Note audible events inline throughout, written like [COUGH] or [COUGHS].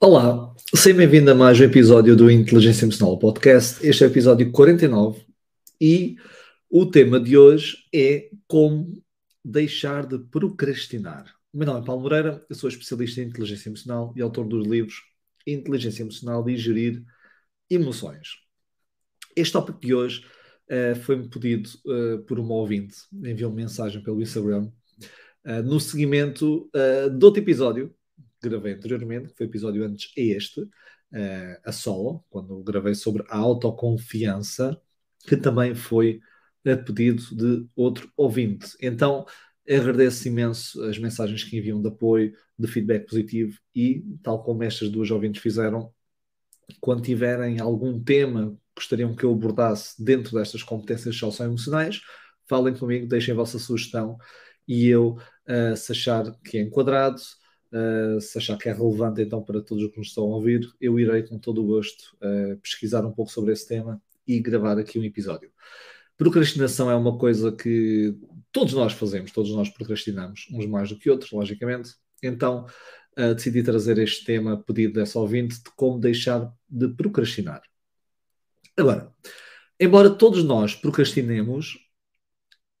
Olá, seja bem-vindo a mais um episódio do Inteligência Emocional Podcast. Este é o episódio 49 e o tema de hoje é como deixar de procrastinar. O meu nome é Paulo Moreira, eu sou especialista em inteligência emocional e autor dos livros Inteligência Emocional e Gerir Emoções. Este tópico de hoje uh, foi-me pedido uh, por uma ouvinte, enviou-me mensagem pelo Instagram, uh, no seguimento de outro episódio gravei anteriormente, que foi o episódio antes a este, a solo, quando gravei sobre a autoconfiança, que também foi a pedido de outro ouvinte. Então, agradeço imenso as mensagens que enviam de apoio, de feedback positivo e, tal como estas duas ouvintes fizeram, quando tiverem algum tema que gostariam que eu abordasse dentro destas competências socioemocionais, falem comigo, deixem a vossa sugestão e eu, uh, se achar que é enquadrado, uh, se achar que é relevante então para todos os que nos estão a ouvir, eu irei com todo o gosto uh, pesquisar um pouco sobre esse tema e gravar aqui um episódio. Procrastinação é uma coisa que todos nós fazemos, todos nós procrastinamos, uns mais do que outros, logicamente. Então, uh, decidi trazer este tema, pedido dessa ouvinte, de como deixar de procrastinar. Agora, embora todos nós procrastinemos,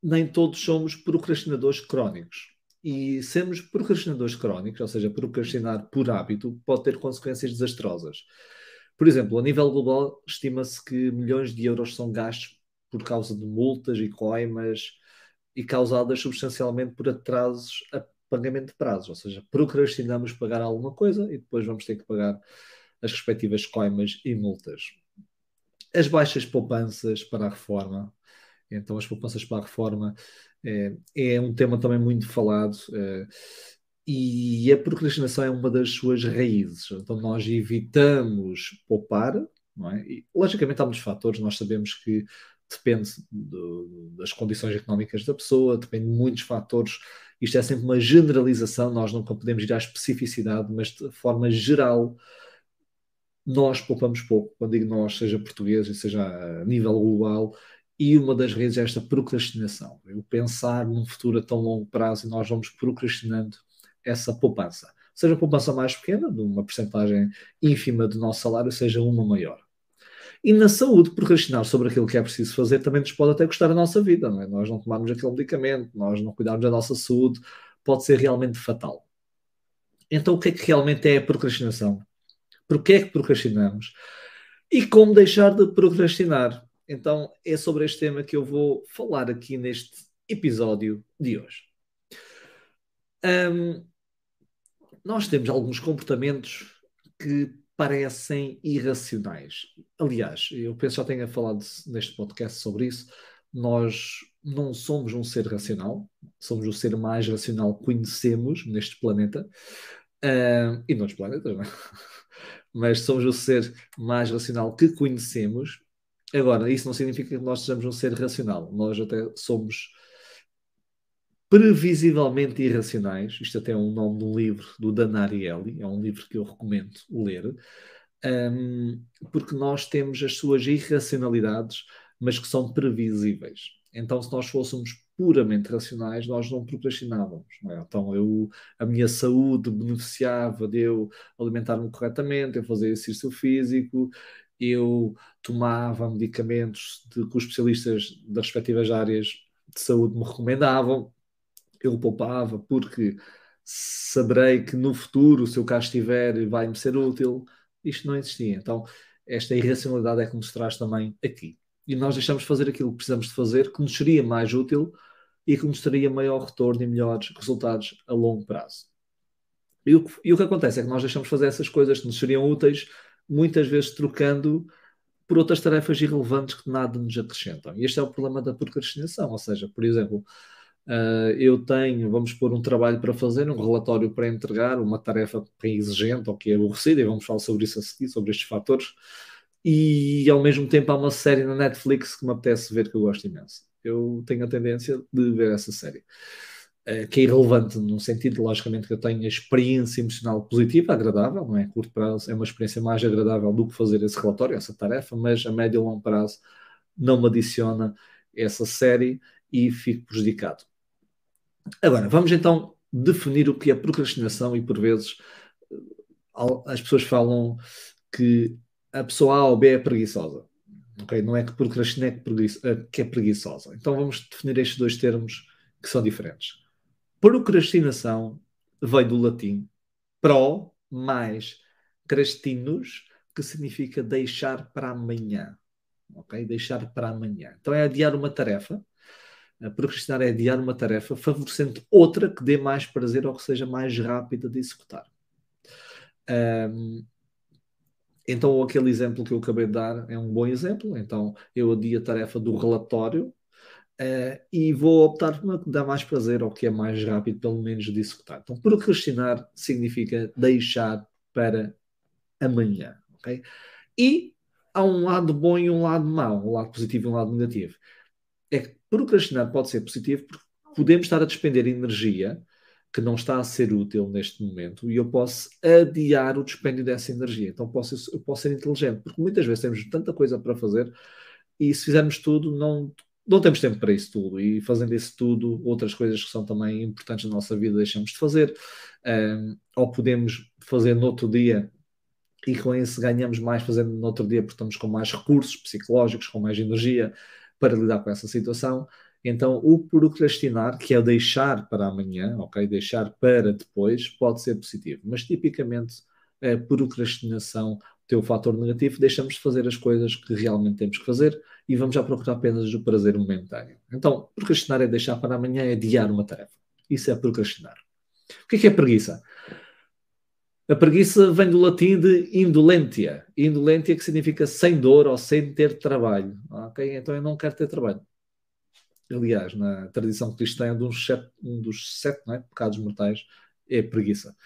nem todos somos procrastinadores crónicos. E sermos procrastinadores crónicos, ou seja, procrastinar por hábito, pode ter consequências desastrosas. Por exemplo, a nível global, estima-se que milhões de euros são gastos por causa de multas e coimas e causadas substancialmente por atrasos a pagamento de prazos, ou seja, procrastinamos pagar alguma coisa e depois vamos ter que pagar as respectivas coimas e multas. As baixas poupanças para a reforma, então as poupanças para a reforma é, é um tema também muito falado é, e a procrastinação é uma das suas raízes. Então nós evitamos poupar, não é? E, logicamente há muitos fatores, nós sabemos que depende do, das condições económicas da pessoa, depende de muitos fatores. Isto é sempre uma generalização, nós nunca podemos ir à especificidade, mas de forma geral, nós poupamos pouco. Quando digo nós, seja português seja a nível global, e uma das redes é esta procrastinação. Eu pensar num futuro a tão longo prazo e nós vamos procrastinando essa poupança. Seja a poupança mais pequena, de uma porcentagem ínfima do nosso salário, seja uma maior. E na saúde, procrastinar sobre aquilo que é preciso fazer também nos pode até custar a nossa vida, não é? Nós não tomarmos aquele medicamento, nós não cuidarmos da nossa saúde, pode ser realmente fatal. Então, o que é que realmente é a procrastinação? Porquê é que procrastinamos? E como deixar de procrastinar? Então, é sobre este tema que eu vou falar aqui neste episódio de hoje. Um, nós temos alguns comportamentos que parecem irracionais. Aliás, eu penso já tenha falado neste podcast sobre isso. Nós não somos um ser racional, somos o ser mais racional que conhecemos neste planeta e noutros planetas, não é? [LAUGHS] Mas somos o ser mais racional que conhecemos. Agora, isso não significa que nós sejamos um ser racional. Nós até somos previsivelmente irracionais. Isto até é um nome de um livro do Dan Ariely, é um livro que eu recomendo ler, um, porque nós temos as suas irracionalidades, mas que são previsíveis. Então, se nós fôssemos puramente racionais, nós não procrastinávamos. Não é? Então, eu, a minha saúde beneficiava de eu alimentar-me corretamente, eu fazer exercício físico, eu tomava medicamentos de, que os especialistas das respectivas áreas de saúde me recomendavam, eu poupava porque saberei que no futuro, se eu cá estiver, vai-me ser útil. Isto não existia. Então, esta irracionalidade é que nos traz também aqui. E nós deixamos de fazer aquilo que precisamos de fazer, que nos seria mais útil e que nos teria maior retorno e melhores resultados a longo prazo. E o, e o que acontece é que nós deixamos de fazer essas coisas que nos seriam úteis, muitas vezes trocando por outras tarefas irrelevantes que nada nos acrescentam. E este é o problema da procrastinação. Ou seja, por exemplo, Uh, eu tenho, vamos pôr um trabalho para fazer, um relatório para entregar, uma tarefa que é exigente ou que é aborrecida, e vamos falar sobre isso a seguir, sobre estes fatores. E ao mesmo tempo há uma série na Netflix que me apetece ver que eu gosto imenso. Eu tenho a tendência de ver essa série. Uh, que é irrelevante no sentido, logicamente, que eu tenho a experiência emocional positiva, agradável, não é? Curto prazo é uma experiência mais agradável do que fazer esse relatório, essa tarefa, mas a médio e longo prazo não me adiciona essa série e fico prejudicado. Agora, vamos então definir o que é procrastinação e, por vezes, as pessoas falam que a pessoa A ou B é preguiçosa. Okay? Não é que procrastina é que é preguiçosa. Então vamos definir estes dois termos que são diferentes. Procrastinação vem do latim pro mais crastinos, que significa deixar para amanhã. Ok? Deixar para amanhã. Então é adiar uma tarefa. Procrastinar é adiar uma tarefa, favorecendo outra que dê mais prazer ou que seja mais rápida de executar. Um, então, aquele exemplo que eu acabei de dar é um bom exemplo. Então, eu adio a tarefa do relatório uh, e vou optar por uma que dá mais prazer ou que é mais rápido, pelo menos, de executar. Então, procrastinar significa deixar para amanhã. Okay? E há um lado bom e um lado mau, um lado positivo e um lado negativo. É que procrastinar pode ser positivo porque podemos estar a despender energia que não está a ser útil neste momento e eu posso adiar o dispêndio dessa energia. Então posso, eu posso ser inteligente, porque muitas vezes temos tanta coisa para fazer e se fizermos tudo, não, não temos tempo para isso tudo. E fazendo isso tudo, outras coisas que são também importantes na nossa vida deixamos de fazer. Um, ou podemos fazer no outro dia e com isso ganhamos mais fazendo no outro dia porque estamos com mais recursos psicológicos, com mais energia para lidar com essa situação. Então, o procrastinar, que é deixar para amanhã, ok? Deixar para depois, pode ser positivo. Mas tipicamente a procrastinação tem o fator negativo, deixamos de fazer as coisas que realmente temos que fazer e vamos já procurar apenas o prazer momentâneo. Então, procrastinar é deixar para amanhã, é adiar uma tarefa. Isso é procrastinar. O que é, que é preguiça? A preguiça vem do latim de indolentia. Indolentia que significa sem dor ou sem ter trabalho. Ok? Então eu não quero ter trabalho aliás, na tradição cristã, um dos sete, um dos sete é? pecados mortais é preguiça.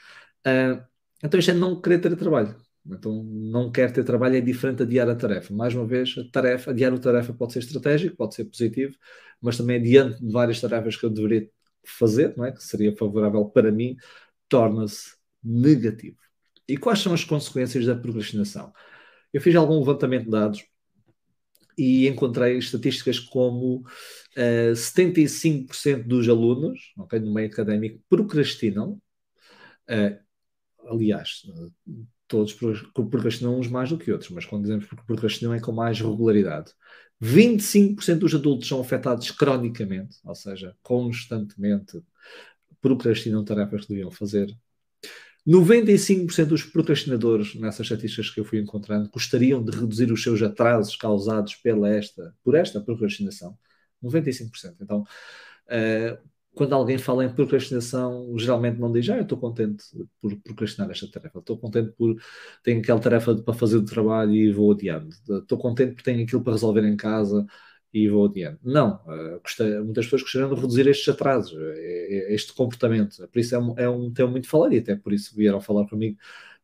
Uh, então isto é não querer ter trabalho. Então, não quer ter trabalho é diferente adiar a tarefa. Mais uma vez, a tarefa, adiar a tarefa pode ser estratégico, pode ser positivo, mas também diante de várias tarefas que eu deveria fazer, não é? que seria favorável para mim, torna-se negativo. E quais são as consequências da procrastinação? Eu fiz algum levantamento de dados e encontrei estatísticas como uh, eh, 75% dos alunos okay, no meio académico procrastinam. Uh, aliás, todos procrastinam uns mais do que outros, mas quando dizemos procrastinam é com mais regularidade. 25% dos adultos são afetados cronicamente, ou seja, constantemente procrastinam tarefas que deviam fazer. 95% dos procrastinadores, nessas estatísticas que eu fui encontrando, gostariam de reduzir os seus atrasos causados pela esta, por esta procrastinação. 95%. Então, uh, quando alguém fala em procrastinação, geralmente não diz, ah, eu estou contente por procrastinar esta tarefa, estou contente por tenho aquela tarefa para fazer o trabalho e vou adiando, estou contente por tenho aquilo para resolver em casa e vou adiante. Não, uh, muitas pessoas gostariam de reduzir estes atrasos, eh, eh, este comportamento. Por isso é um, é um tema muito falado e até por isso vieram falar comigo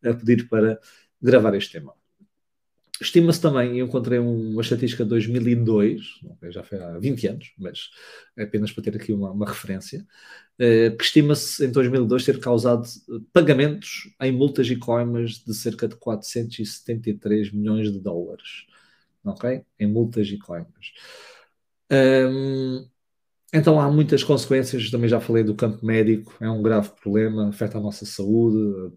a pedir para gravar este tema. Estima-se também, eu encontrei uma estatística de 2002, já foi há 20 anos, mas é apenas para ter aqui uma, uma referência, que estima-se em 2002 ter causado pagamentos em multas e coimas de cerca de 473 milhões de dólares ok? Em multas e coimas. Um, então há muitas consequências, também já falei do campo médico, é um grave problema, afeta a nossa saúde,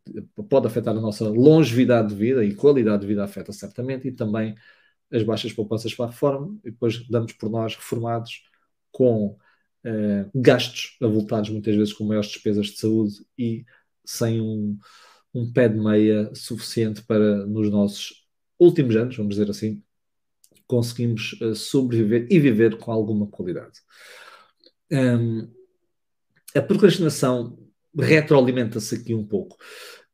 pode afetar a nossa longevidade de vida e qualidade de vida afeta certamente, e também as baixas poupanças para a reforma, e depois damos por nós reformados com uh, gastos avultados muitas vezes com maiores despesas de saúde e sem um, um pé de meia suficiente para nos nossos últimos anos, vamos dizer assim, conseguimos uh, sobreviver e viver com alguma qualidade. Um, a procrastinação retroalimenta-se aqui um pouco.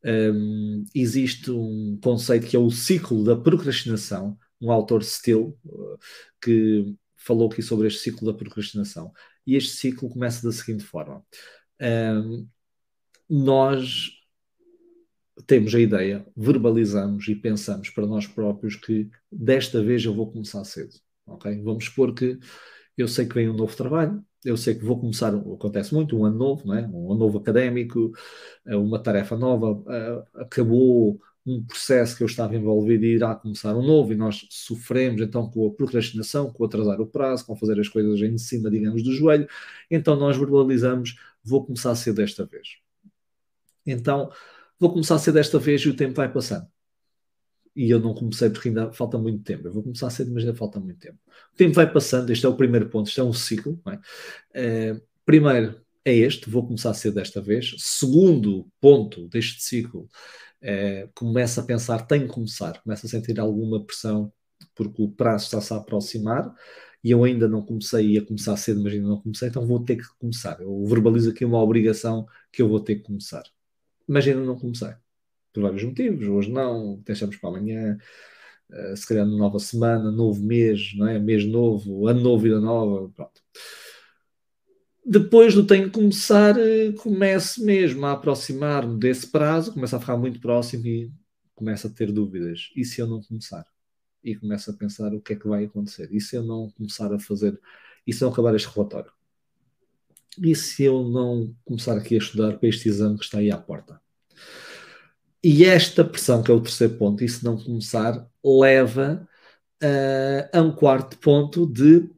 Um, existe um conceito que é o ciclo da procrastinação, um autor Steele, uh, que falou aqui sobre este ciclo da procrastinação. E este ciclo começa da seguinte forma: um, nós temos a ideia, verbalizamos e pensamos para nós próprios que desta vez eu vou começar cedo. Okay? Vamos supor que eu sei que vem um novo trabalho, eu sei que vou começar, acontece muito, um ano novo, não é? um ano novo académico, eh, uma tarefa nova, eh, acabou um processo que eu estava envolvido e irá começar um novo, e nós sofremos então com a procrastinação, com atrasar o prazo, com fazer as coisas em cima, digamos, do joelho, então nós verbalizamos, vou começar cedo desta vez. Então, vou começar a ser desta vez e o tempo vai passando. E eu não comecei porque ainda falta muito tempo. Eu vou começar ser, mas ainda falta muito tempo. O tempo vai passando, este é o primeiro ponto, este é um ciclo. É? Uh, primeiro é este, vou começar ser desta vez. Segundo ponto deste ciclo, uh, começa a pensar, tenho que começar, começa a sentir alguma pressão porque o prazo está-se a aproximar e eu ainda não comecei, ia começar cedo, mas ainda não comecei, então vou ter que começar. Eu verbalizo aqui uma obrigação que eu vou ter que começar. Mas ainda não comecei. Por vários motivos. Hoje não, deixamos para amanhã. Uh, se calhar nova semana, novo mês, não é? mês novo, ano novo, vida nova, pronto. Depois do tenho que começar, uh, começo mesmo a aproximar-me desse prazo, começo a ficar muito próximo e começo a ter dúvidas. E se eu não começar? e começo a pensar o que é que vai acontecer. E se eu não começar a fazer, e se não acabar este relatório? E se eu não começar aqui a estudar para este exame que está aí à porta? E esta pressão, que é o terceiro ponto, e se não começar, leva uh, a um quarto ponto de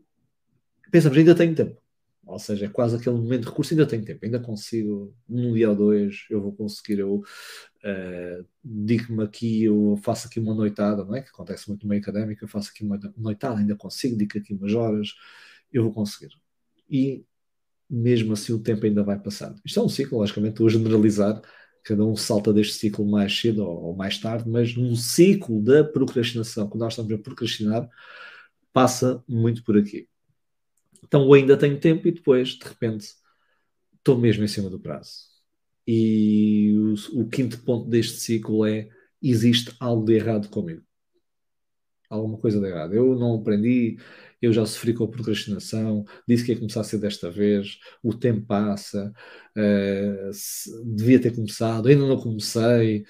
pensamos, ainda tenho tempo. Ou seja, é quase aquele momento de recurso, ainda tenho tempo, ainda consigo, num dia ou dois, eu vou conseguir, eu uh, digo-me aqui, eu faço aqui uma noitada, não é? Que acontece muito no meio académico, eu faço aqui uma noitada, ainda consigo, digo aqui umas horas, eu vou conseguir. E mesmo assim o tempo ainda vai passando. Isto é um ciclo, logicamente, estou a generalizar, cada um salta deste ciclo mais cedo ou, mais tarde, mas um ciclo da procrastinação, quando nós estamos a procrastinar, passa muito por aqui. Então eu ainda tenho tempo e depois, de repente, estou mesmo em cima do prazo. E o, o quinto ponto deste ciclo é: existe algo de errado comigo. Alguma coisa de errado. Eu não aprendi, eu já sofri com a procrastinação, disse que ia começar a ser desta vez, o tempo passa, uh, se, devia ter começado, ainda não comecei,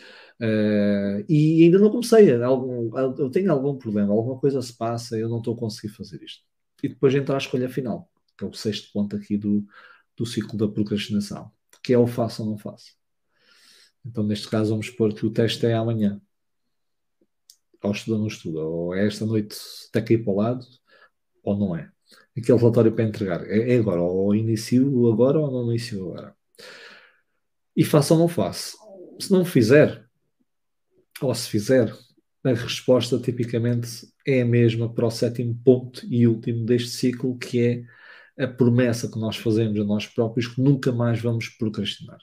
uh, e ainda não comecei. Algum, eu tenho algum problema, alguma coisa se passa, eu não estou a conseguir fazer isto e depois entra a escolha final, que é o sexto ponto aqui do, do ciclo da procrastinação, que é o faço ou não faço. Então, neste caso, vamos supor que o teste é amanhã. Ou estuda ou não estuda, ou é esta noite cair para o lado, ou não é. Aquele relatório para entregar é, é agora, ou inicio agora ou não inicio agora. E faço ou não faço. Se não fizer, ou se fizer, a resposta tipicamente é a mesma para o sétimo ponto e último deste ciclo, que é a promessa que nós fazemos a nós próprios que nunca mais vamos procrastinar.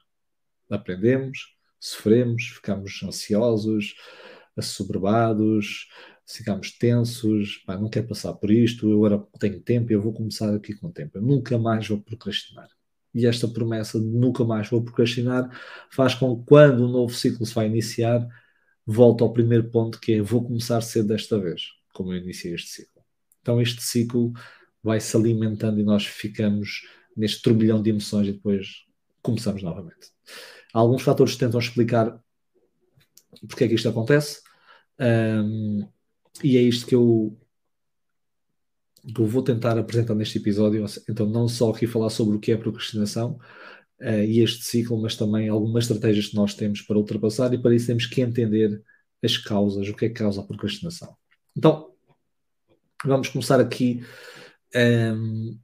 Aprendemos, sofremos, ficamos ansiosos, assoberbados, ficamos tensos, pá, não quero passar por isto, eu agora tenho tempo, eu vou começar aqui com o tempo, eu nunca mais vou procrastinar. E esta promessa de nunca mais vou procrastinar faz com que quando o um novo ciclo se vai iniciar, volto ao primeiro ponto que é vou começar cedo desta vez, como eu iniciei este ciclo. Então este ciclo vai se alimentando e nós ficamos neste turbilhão de emoções e depois começamos novamente. Alguns fatores tentam explicar porque é que isto acontece um, e é isto que eu, que eu vou tentar apresentar neste episódio. Então, não só aqui falar sobre o que é procrastinação, uh, e este ciclo, mas também algumas estratégias que nós temos para ultrapassar e para isso temos que entender as causas, o que é que causa a procrastinação. Então, vamos começar aqui um, ehm,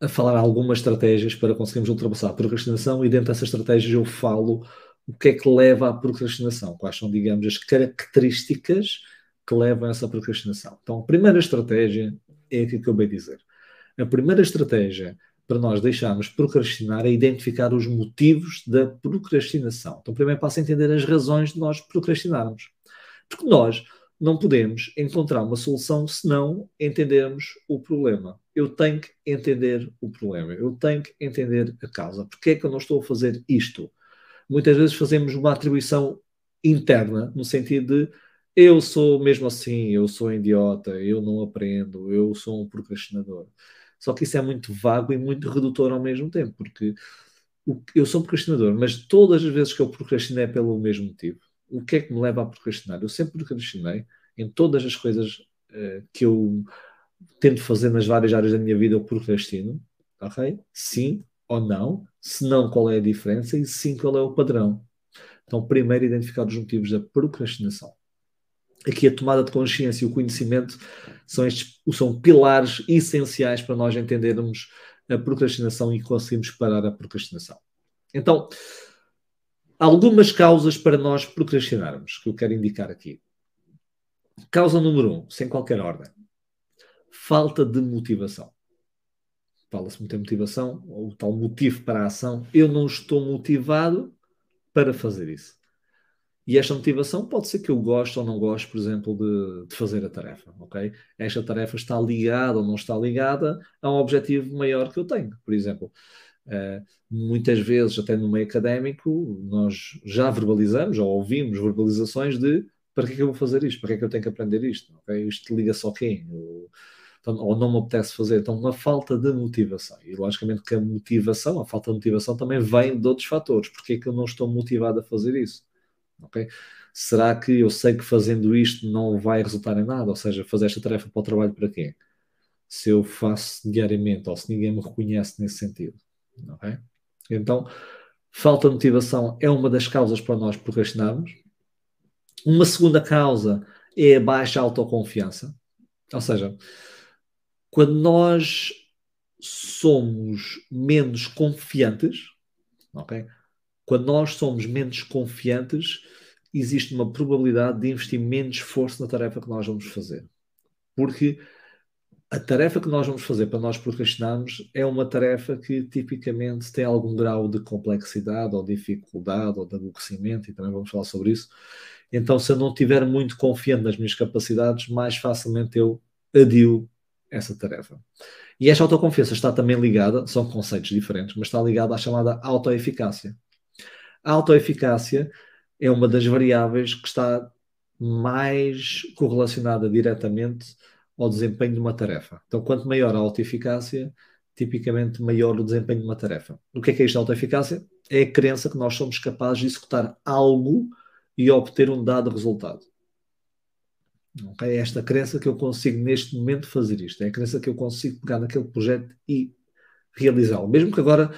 a falar algumas estratégias para conseguirmos ultrapassar a procrastinação e dentro dessas estratégias eu falo o que é que leva à procrastinação, quais são, digamos, as características que levam a essa procrastinação. Então, a primeira estratégia é aquilo que acabei de dizer. A primeira estratégia para nós deixarmos procrastinar é identificar os motivos da procrastinação. Então, primeiro passo é entender as razões de nós procrastinarmos. Porque nós não podemos encontrar uma solução se não entendermos o problema. Eu tenho que entender o problema, eu tenho que entender a causa. Porque é que eu não estou a fazer isto? Muitas vezes fazemos uma atribuição interna, no sentido de eu sou mesmo assim, eu sou idiota, eu não aprendo, eu sou um procrastinador. Só que isso é muito vago e muito redutor ao mesmo tempo, porque eu sou procrastinador, mas todas as vezes que eu procrastinei é pelo mesmo motivo. O que é que me leva a procrastinar? Eu sempre procrastinei em todas as coisas uh, que eu tento fazer nas várias áreas da minha vida, eu procrastino. Ok? Sim ou não? Se não, qual é a diferença? E sim, qual é o padrão? Então, primeiro, identificar os motivos da procrastinação aqui a tomada de consciência e o conhecimento são, estes, são pilares essenciais para nós entendermos a procrastinação e conseguirmos parar a procrastinação. Então, algumas causas para nós procrastinarmos que eu quero indicar aqui. Causa número um, sem qualquer ordem: falta de motivação. Fala-se muito em motivação, ou tal motivo para a ação. Eu não estou motivado para fazer isso. E esta motivação pode ser que eu goste ou não goste, por exemplo, de, de, fazer a tarefa, ok? Esta tarefa está ligada ou não está ligada a um objetivo maior que eu tenho. Por exemplo, uh, muitas vezes, até no meio académico, nós já verbalizamos ou ouvimos verbalizações de para que é que eu vou fazer isto? Para que é que eu tenho que aprender isto? Okay? Isto liga-se ao quem? Ou, então, ou não me apetece fazer. Então, uma falta de motivação. E, logicamente, que a motivação, a falta de motivação também vem de outros fatores. Porque é que eu não estou motivado a fazer isso? Ok? Será que eu sei que fazendo isto não vai resultar em nada? Ou seja, fazer esta tarefa para o trabalho para quê? Se eu faço diariamente ou se ninguém me reconhece nesse sentido, ok? Então, falta de motivação é uma das causas para nós procrastinarmos. Uma segunda causa é a baixa autoconfiança. Ou seja, quando nós somos menos confiantes, ok? Quando nós somos menos confiantes, existe uma probabilidade de investir menos esforço na tarefa que nós vamos fazer. Porque a tarefa que nós vamos fazer para nós procrastinarmos é uma tarefa que tipicamente tem algum grau de complexidade ou dificuldade ou de aborrecimento, e também vamos falar sobre isso. Então, se eu não estiver muito confiante nas minhas capacidades, mais facilmente eu adio essa tarefa. E esta autoconfiança está também ligada, são conceitos diferentes, mas está ligada à chamada autoeficácia. A autoeficácia é uma das variáveis que está mais correlacionada diretamente ao desempenho de uma tarefa. Então, quanto maior a autoeficácia, tipicamente maior o desempenho de uma tarefa. O que é que é isto de autoeficácia? É a crença que nós somos capazes de executar algo e obter um dado resultado. É esta crença que eu consigo neste momento fazer isto. É a crença que eu consigo pegar naquele projeto e realizá-lo. Mesmo que agora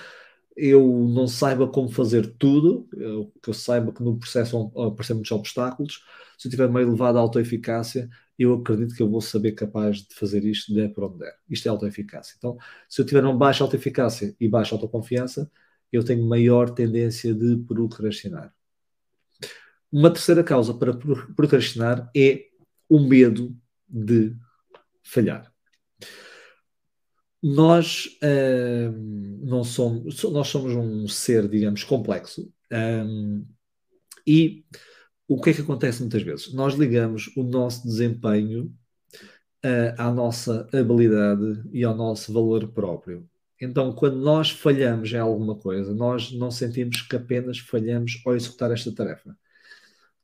eu não saiba como fazer tudo, eu, que eu saiba que no processo vão aparecer muitos obstáculos, se eu tiver uma elevada autoeficácia, eu acredito que eu vou saber capaz de fazer isto der para onde der. Isto é autoeficácia. Então, se eu tiver uma baixa autoeficácia e baixa autoconfiança, eu tenho maior tendência de procrastinar. Uma terceira causa para procrastinar é o medo de falhar nós uh, não somos, nós somos um ser, digamos, complexo. Um, e o que é que acontece muitas vezes? Nós ligamos o nosso desempenho uh, à nossa habilidade e ao nosso valor próprio. Então, quando nós falhamos em alguma coisa, nós não sentimos que apenas falhamos ao executar esta tarefa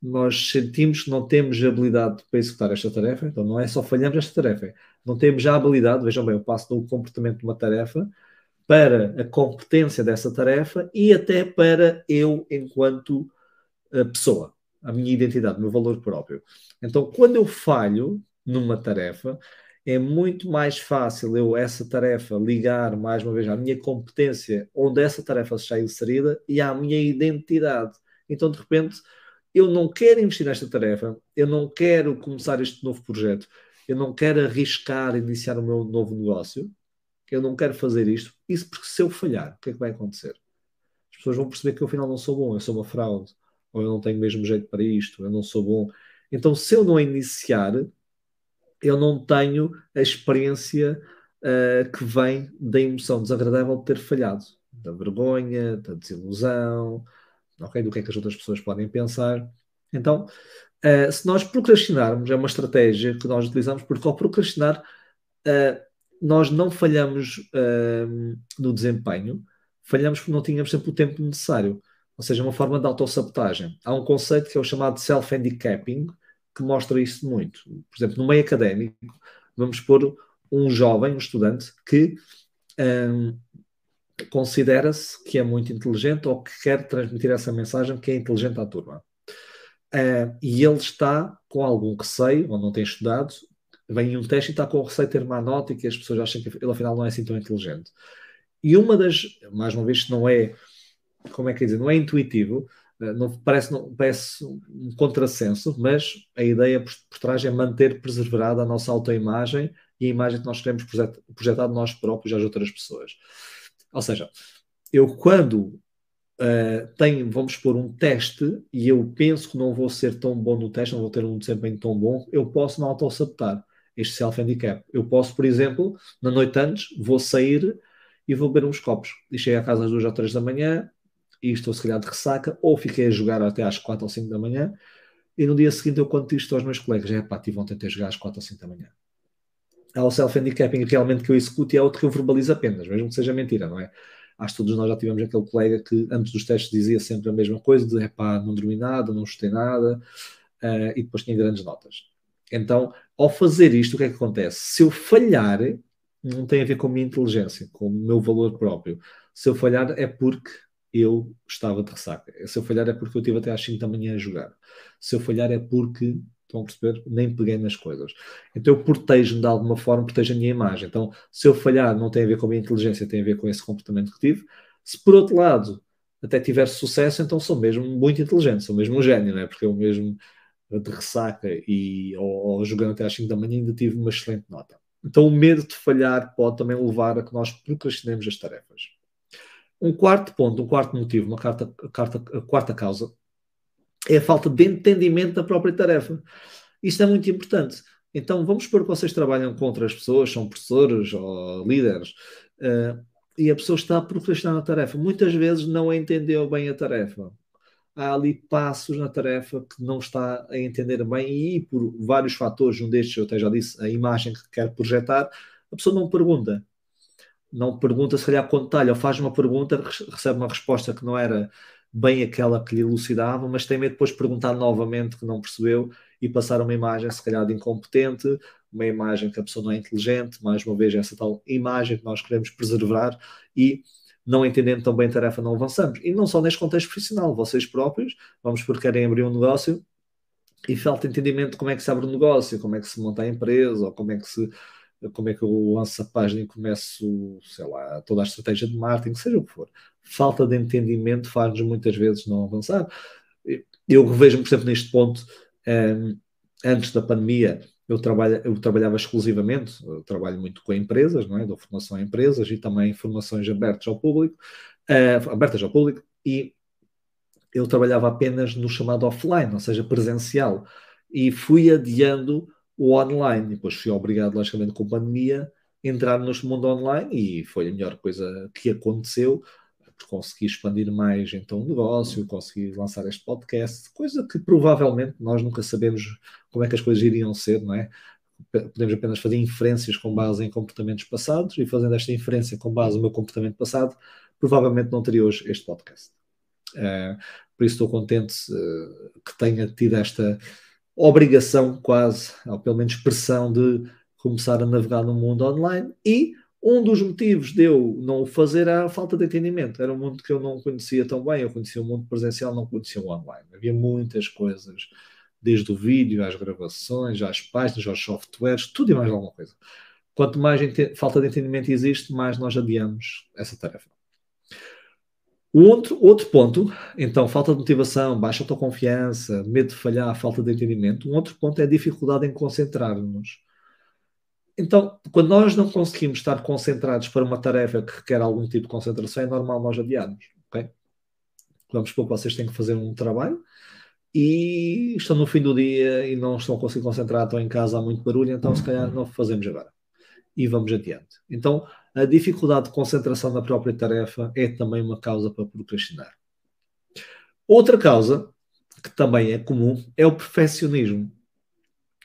nós sentimos que não temos habilidade para executar esta tarefa, então não é só falhamos esta tarefa, não temos a habilidade, vejam bem, eu passo do comportamento de uma tarefa para a competência dessa tarefa e até para eu enquanto uh, pessoa, a minha identidade, o meu valor próprio. Então, quando eu falho numa tarefa, é muito mais fácil eu, essa tarefa, ligar mais uma vez à minha competência, onde essa tarefa está inserida, e à minha identidade. Então, de repente, eu não quero investir nesta tarefa, eu não quero começar este novo projeto, eu não quero arriscar iniciar o meu novo negócio, eu não quero fazer isto. Isso porque se eu falhar, o que é que vai acontecer? As pessoas vão perceber que eu afinal não sou bom, eu sou uma fraude, ou eu não tenho mesmo jeito para isto, eu não sou bom. Então, se eu não iniciar, eu não tenho a experiência uh, que vem da emoção desagradável de ter falhado, da vergonha, da desilusão, do que é que as outras pessoas podem pensar. Então, uh, se nós procrastinarmos, é uma estratégia que nós utilizamos, porque ao procrastinar, uh, nós não falhamos uh, no desempenho, falhamos porque não tínhamos sempre o tempo necessário. Ou seja, uma forma de autossabotagem. Há um conceito que é o chamado self-handicapping, que mostra isso muito. Por exemplo, no meio académico, vamos pôr um jovem, um estudante, que um, considera-se que é muito inteligente ou que quer transmitir essa mensagem que é inteligente à turma. Uh, e ele está com algum receio, ou não tem estudado, vem um teste e está com receio de ter má nota e que as pessoas acham que ele afinal não é assim tão inteligente. E uma das, mais uma vez, não é, como é que é dizer, não é intuitivo, uh, não, parece, não, parece um contrassenso, mas a ideia por, por trás é manter preservada a nossa autoimagem e a imagem que nós queremos projetar de nós próprios às outras pessoas. Ou seja, eu quando uh, tenho, vamos pôr um teste e eu penso que não vou ser tão bom no teste, não vou ter um desempenho tão bom, eu posso não auto-sabotar este self-handicap. Eu posso, por exemplo, na noite antes, vou sair e vou beber uns copos. E chego a casa às duas ou três da manhã e estou se calhar de ressaca, ou fiquei a jogar até às quatro ou cinco da manhã, e no dia seguinte eu conto isto aos meus colegas, é pá, tive ontem a jogar às quatro ou cinco da manhã. Há o self-handicapping realmente que eu executo e há outro que eu verbalizo apenas, mesmo que seja mentira, não é? Acho que todos nós já tivemos aquele colega que antes dos testes dizia sempre a mesma coisa, de pá, não dormi nada, não estudei nada, uh, e depois tinha grandes notas. Então, ao fazer isto, o que é que acontece? Se eu falhar, não tem a ver com a minha inteligência, com o meu valor próprio. Se eu falhar é porque eu estava de ressaca. Se eu falhar é porque eu estive até às 5 da manhã a jogar. Se eu falhar é porque, estão a perceber, nem peguei nas coisas. Então eu protejo-me de alguma forma, protejo a minha imagem. Então, se eu falhar, não tem a ver com a minha inteligência, tem a ver com esse comportamento que tive. Se por outro lado até tiver sucesso, então sou mesmo muito inteligente, sou mesmo um gênio, não é? Porque eu mesmo de ressaca e ou, ou jogando até às 5 da manhã ainda tive uma excelente nota. Então o medo de falhar pode também levar a que nós procrastinemos as tarefas. Um quarto ponto, um quarto motivo, uma carta, carta, quarta causa, é a falta de entendimento da própria tarefa. Isto é muito importante. Então, vamos supor que vocês trabalham com outras pessoas, são professores ou líderes, uh, e a pessoa está a procrastinar a tarefa. Muitas vezes não entendeu bem a tarefa. Há ali passos na tarefa que não está a entender bem, e por vários fatores, um destes eu até já disse, a imagem que quer projetar, a pessoa não pergunta não pergunta se calhar com detalhe, ou faz uma pergunta, recebe uma resposta que não era bem aquela que lhe elucidava, mas tem medo depois de perguntar novamente que não percebeu e passar uma imagem se calhar de incompetente, uma imagem que a pessoa não é inteligente, mais uma vez essa tal imagem que nós queremos preservar e não entendendo tão bem a tarefa não avançamos. E não só neste contexto profissional, vocês próprios, vamos porque querem abrir um negócio e falta entendimento de como é que se abre um negócio, como é que se monta a empresa, ou como é que se como é que eu lanço a página e começo, sei lá, toda a estratégia de marketing, seja o que for. Falta de entendimento faz-nos muitas vezes não avançar. Eu revejo-me, por exemplo, neste ponto, um, ehm, antes da pandemia, eu, trabalha, eu trabalhava exclusivamente, eu trabalho muito com empresas, não é? Dou formação a empresas e também formações abertas ao público, uh, abertas ao público, e eu trabalhava apenas no chamado offline, ou seja, presencial, e fui adiando o online. Depois fui obrigado, logicamente, com a pandemia, a entrar neste mundo online e foi a melhor coisa que aconteceu, consegui expandir mais então o negócio, consegui lançar este podcast, coisa que provavelmente nós nunca sabemos como é que as coisas iriam ser, não é? Podemos apenas fazer inferências com base em comportamentos passados e fazendo esta inferência com base no meu comportamento passado, provavelmente não teria hoje este podcast. Uh, por isso estou contente uh, que tenha tido esta, obrigação quase, ou pelo menos pressão de começar a navegar no mundo online e um dos motivos de eu não o fazer era a falta de entendimento. Era um mundo que eu não conhecia tão bem. Eu conhecia o mundo presencial, não conhecia o online. Havia muitas coisas, desde o vídeo às gravações, às páginas, aos softwares, tudo e mais alguma coisa. Quanto mais falta de entendimento existe, mais nós adiamos essa tarefa. Outro, outro ponto, então, falta de motivação, baixa autoconfiança, medo de falhar, falta de entendimento. Um outro ponto é a dificuldade em concentrar-nos. Então, quando nós não conseguimos estar concentrados para uma tarefa que requer algum tipo de concentração, é normal nós adiarmos. Vamos supor que vocês têm que fazer um trabalho e estão no fim do dia e não estão conseguindo concentrar, estão em casa, há muito barulho, então se calhar não fazemos agora. E vamos adiante. Então, a dificuldade de concentração na própria tarefa é também uma causa para procrastinar. Outra causa, que também é comum, é o perfeccionismo.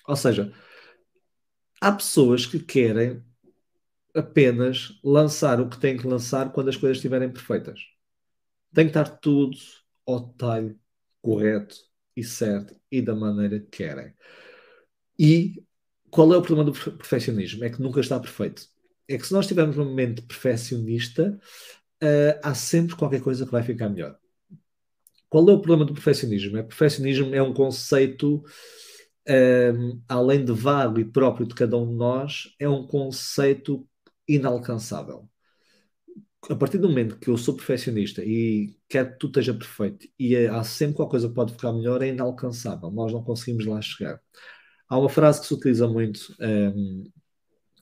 Ou seja, há pessoas que querem apenas lançar o que têm que lançar quando as coisas estiverem perfeitas. Tem que estar tudo ao detalhe correto e certo e da maneira que querem. E qual é o problema do perfeccionismo? É que nunca está perfeito é que se nós tivermos um momento perfeccionista, uh, há sempre qualquer coisa que vai ficar melhor. Qual é o problema do perfeccionismo? O perfeccionismo é um conceito, um, ehm, além de vago e próprio de cada um de nós, é um conceito inalcançável. A partir do momento que eu sou perfeccionista e quero que tudo esteja perfeito e há sempre qualquer coisa que pode ficar melhor, é inalcançável. Nós não conseguimos lá chegar. Há uma frase que se utiliza muito um,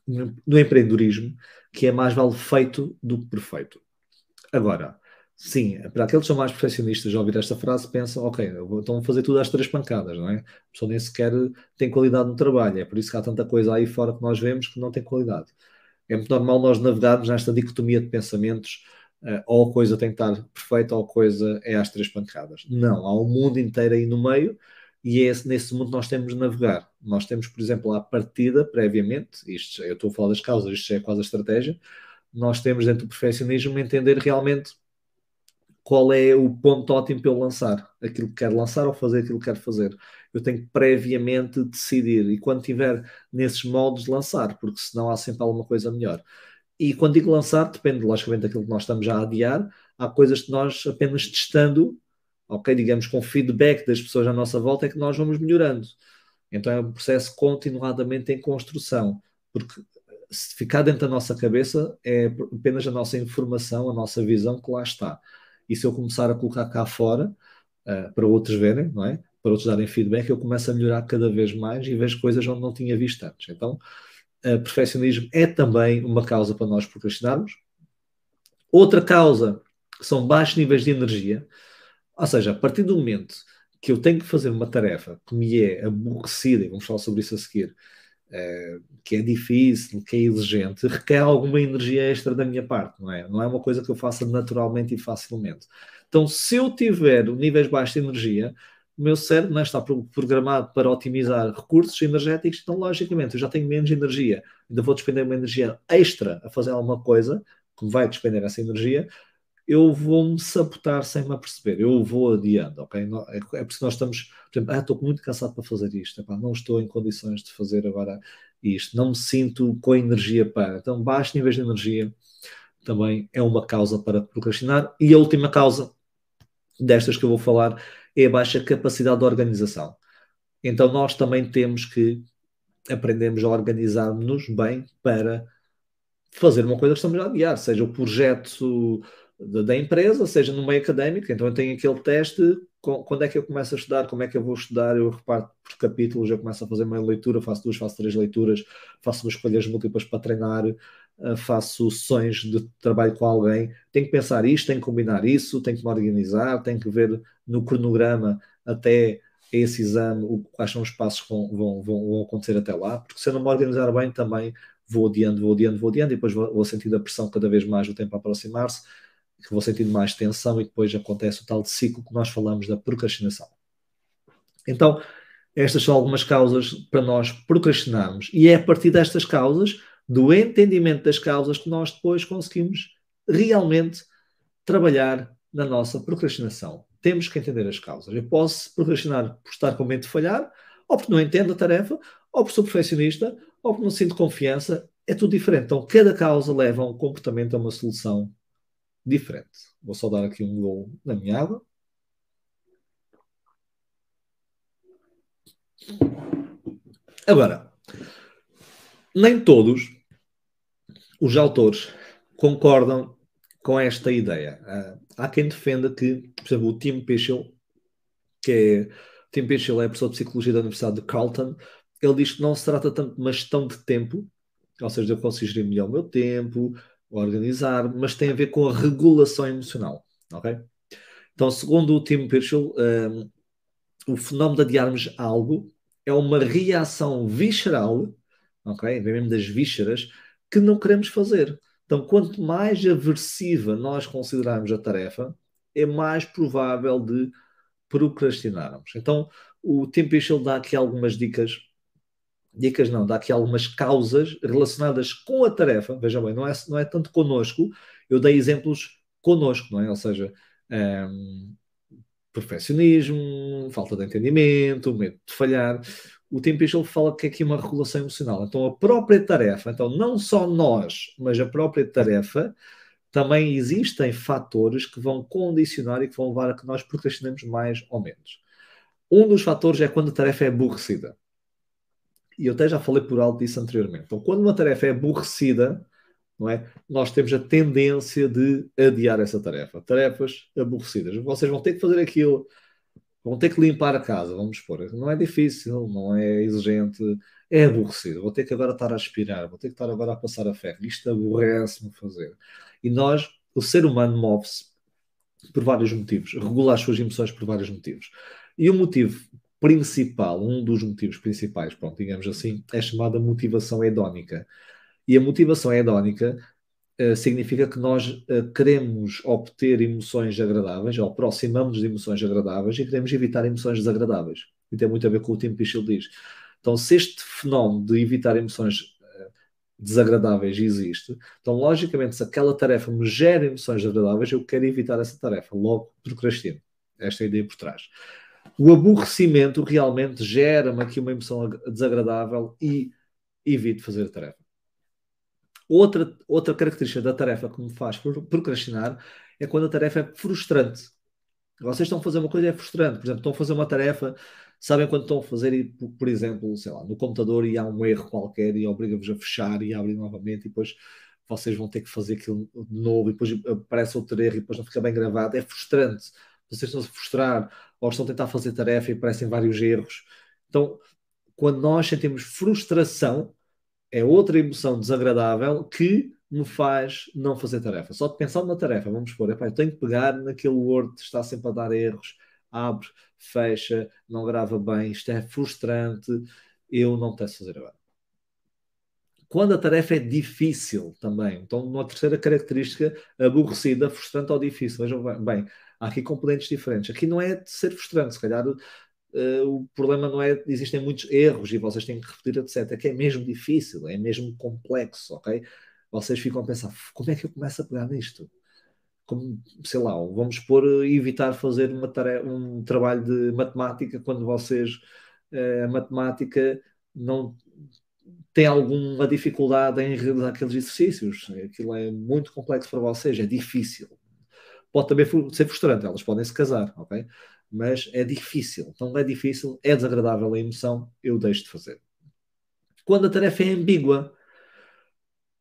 ehm, no empreendedorismo que é mais vale feito do que perfeito. Agora, sim, para aqueles que são mais perfeccionistas, já ouvir esta frase, pensam, ok, então vou fazer tudo às três pancadas, não é? A pessoa nem sequer tem qualidade no trabalho, é por isso que há tanta coisa aí fora que nós vemos que não tem qualidade. É muito normal nós navegarmos nesta dicotomia de pensamentos, uh, ou a coisa tem que estar perfeita, ou a coisa é às três pancadas. Não, há um mundo inteiro aí no meio, e é esse, nesse mundo nós temos de navegar. Nós temos, por exemplo, a partida, previamente, isto, eu estou a falar das causas, isto é quase a estratégia, nós temos dentro do perfeccionismo entender realmente qual é o ponto ótimo para eu lançar aquilo que quero lançar ou fazer aquilo que quero fazer. Eu tenho que previamente decidir e quando tiver nesses modos lançar, porque senão há sempre alguma coisa melhor. E quando digo lançar, depende logicamente daquilo que nós estamos já a adiar. Há coisas que nós apenas testando, ok, digamos com feedback das pessoas à nossa volta, é que nós vamos melhorando. Então é um processo continuadamente em construção, porque se ficar dentro da nossa cabeça é apenas a nossa informação, a nossa visão que lá está. E se eu começar a colocar cá fora, uh, para outros verem, não é? Para outros darem feedback, eu começo a melhorar cada vez mais e vejo coisas onde não tinha visto antes. Então, uh, perfeccionismo é também uma causa para nós procrastinarmos. Outra causa são baixos níveis de energia, ou seja, a partir do momento que eu tenho que fazer uma tarefa que me é aborrecida, e vamos falar sobre isso a seguir, uh, que é difícil, que é exigente, requer alguma energia extra da minha parte, não é? Não é uma coisa que eu faça naturalmente e facilmente. Então, se eu tiver níveis baixos de energia, o meu cérebro não está programado para otimizar recursos energéticos, então, logicamente, eu já tenho menos energia, ainda vou despender uma energia extra a fazer alguma coisa que vai despender essa energia, eu vou-me sabotar sem me aperceber, eu vou adiando, ok? É, é por isso que nós estamos, por exemplo, ah, estou muito cansado para fazer isto, Epá, não estou em condições de fazer agora isto, não me sinto com energia para. Então, baixo níveis de energia também é uma causa para procrastinar. E a última causa destas que eu vou falar é a baixa capacidade de organização. Então, nós também temos que aprendermos a organizar-nos bem para fazer uma coisa que estamos a adiar, seja o projeto da empresa, seja no meio académico. Então eu tenho aquele teste, quando é que eu começo a estudar, como é que eu vou estudar, eu reparto por capítulos, eu começo a fazer uma leitura, faço duas, faço três leituras, faço umas escolhas múltiplas para treinar, eh, faço sessões de trabalho com alguém, tenho que pensar isto, tenho que combinar isso, tenho que me organizar, tenho que ver no cronograma até esse exame quais são os passos que vão, vão, vão acontecer até lá, porque se eu não me organizar bem também vou adiando, vou adiando, vou adiando, e depois vou, vou sentindo a pressão cada vez mais o tempo aproximar-se, que vou sentindo mais tensão e depois acontece o tal de ciclo que nós falamos da procrastinação. Então, estas são algumas causas para nós procrastinarmos. E é a partir destas causas, do entendimento das causas, que nós depois conseguimos realmente trabalhar na nossa procrastinação. Temos que entender as causas. Eu posso procrastinar por estar com medo de falhar, ou porque não entendo a tarefa, ou porque sou perfeccionista, ou porque não sinto confiança. É tudo diferente. Então, cada causa leva um comportamento, a uma solução diferente. Vou só dar aqui um gol na minha água. Agora, nem todos os autores concordam com esta ideia. Uh, há quem defenda que, por exemplo, o Tim Pichel, que é Tim Pichel é professor de Psicologia da Universidade de Carleton, ele diz que não se trata tanto de uma gestão de tempo, ou seja, eu consigo gerir melhor o meu tempo, organizar, mas tem a ver com a regulação emocional, ok? Então, segundo o Tim Pirchel, um, o fenómeno de adiarmos algo é uma reação visceral, ok? Vem mesmo das vísceras, que não queremos fazer. Então, quanto mais aversiva nós considerarmos a tarefa, é mais provável de procrastinarmos. Então, o Tim Pichel dá aqui algumas dicas dicas não, dá aqui algumas causas relacionadas com a tarefa, veja bem, não é, não é tanto connosco, eu dei exemplos connosco, não é? Ou seja, um, ehm, perfeccionismo, falta de entendimento, medo de falhar. O Tim Pichel fala que é aqui uma regulação emocional. Então, a própria tarefa, então não só nós, mas a própria tarefa, também existem fatores que vão condicionar e que vão levar a que nós procrastinemos mais ou menos. Um dos fatores é quando a tarefa é aborrecida e eu até já falei por alto disso anteriormente. Então, quando uma tarefa é aborrecida, não é? Nós temos a tendência de adiar essa tarefa. Tarefas aborrecidas. Vocês vão ter que fazer aquilo, vão ter que limpar a casa, vamos supor. Não é difícil, não é exigente, é aborrecido. Vou ter que agora estar a aspirar, vou ter que estar agora a passar a ferro. Isto aborrece-me fazer. E nós, o ser humano move-se por vários motivos, regula as suas emoções por vários motivos. E o motivo principal, um dos motivos principais, pronto, digamos assim, é chamada motivação hedónica. E a motivação hedónica uh, significa que nós uh, queremos obter emoções agradáveis, ou aproximamos de emoções agradáveis e queremos evitar emoções desagradáveis. E tem muito a ver com o que o Tim Pichel diz. Então, se este fenómeno de evitar emoções desagradáveis existe, então logicamente se aquela tarefa me gera emoções agradáveis, eu quero evitar essa tarefa, logo procrastino. Esta é a ideia por trás. O aborrecimento realmente gera-me aqui uma emoção desagradável e evito fazer a tarefa. Outra, outra característica da tarefa que me faz procrastinar é quando a tarefa é frustrante. Vocês estão a fazer uma coisa e é frustrante. Por exemplo, estão a fazer uma tarefa sabem quando estão a fazer, por exemplo, sei lá, no computador e há um erro qualquer e obriga-vos a fechar e abrir novamente e depois vocês vão ter que fazer aquilo de novo e depois aparece outro erro e depois não fica bem gravado. É frustrante. Vocês estão a frustrar ou estão a tentar fazer tarefa e aparecem vários erros. Então, quando nós sentimos frustração, é outra emoção desagradável que me faz não fazer tarefa. Só de pensar numa tarefa, vamos supor, epá, eu tenho que pegar naquele Word que está sempre a dar erros, abre, fecha, não grava bem, isto é frustrante, eu não testo fazer agora. Quando a tarefa é difícil também, então uma terceira característica, aborrecida, frustrante ou difícil. Vejam bem, há aqui componentes diferentes. Aqui não é de ser frustrante, se calhar uh, o problema não é, existem muitos erros e vocês têm que repetir, etc. É que é mesmo difícil, é mesmo complexo, ok? Vocês ficam a pensar, como é que eu começo a pegar nisto? como, sei lá, vamos pôr evitar fazer uma tarefa, um trabalho de matemática quando vocês eh, a matemática não tem alguma dificuldade em realizar aqueles exercícios. Aquilo é muito complexo para vocês, é difícil. Pode também ser frustrante, elas podem se casar, ok? Mas é difícil. Então é difícil, é desagradável a emoção, eu deixo de fazer. Quando a tarefa é ambígua,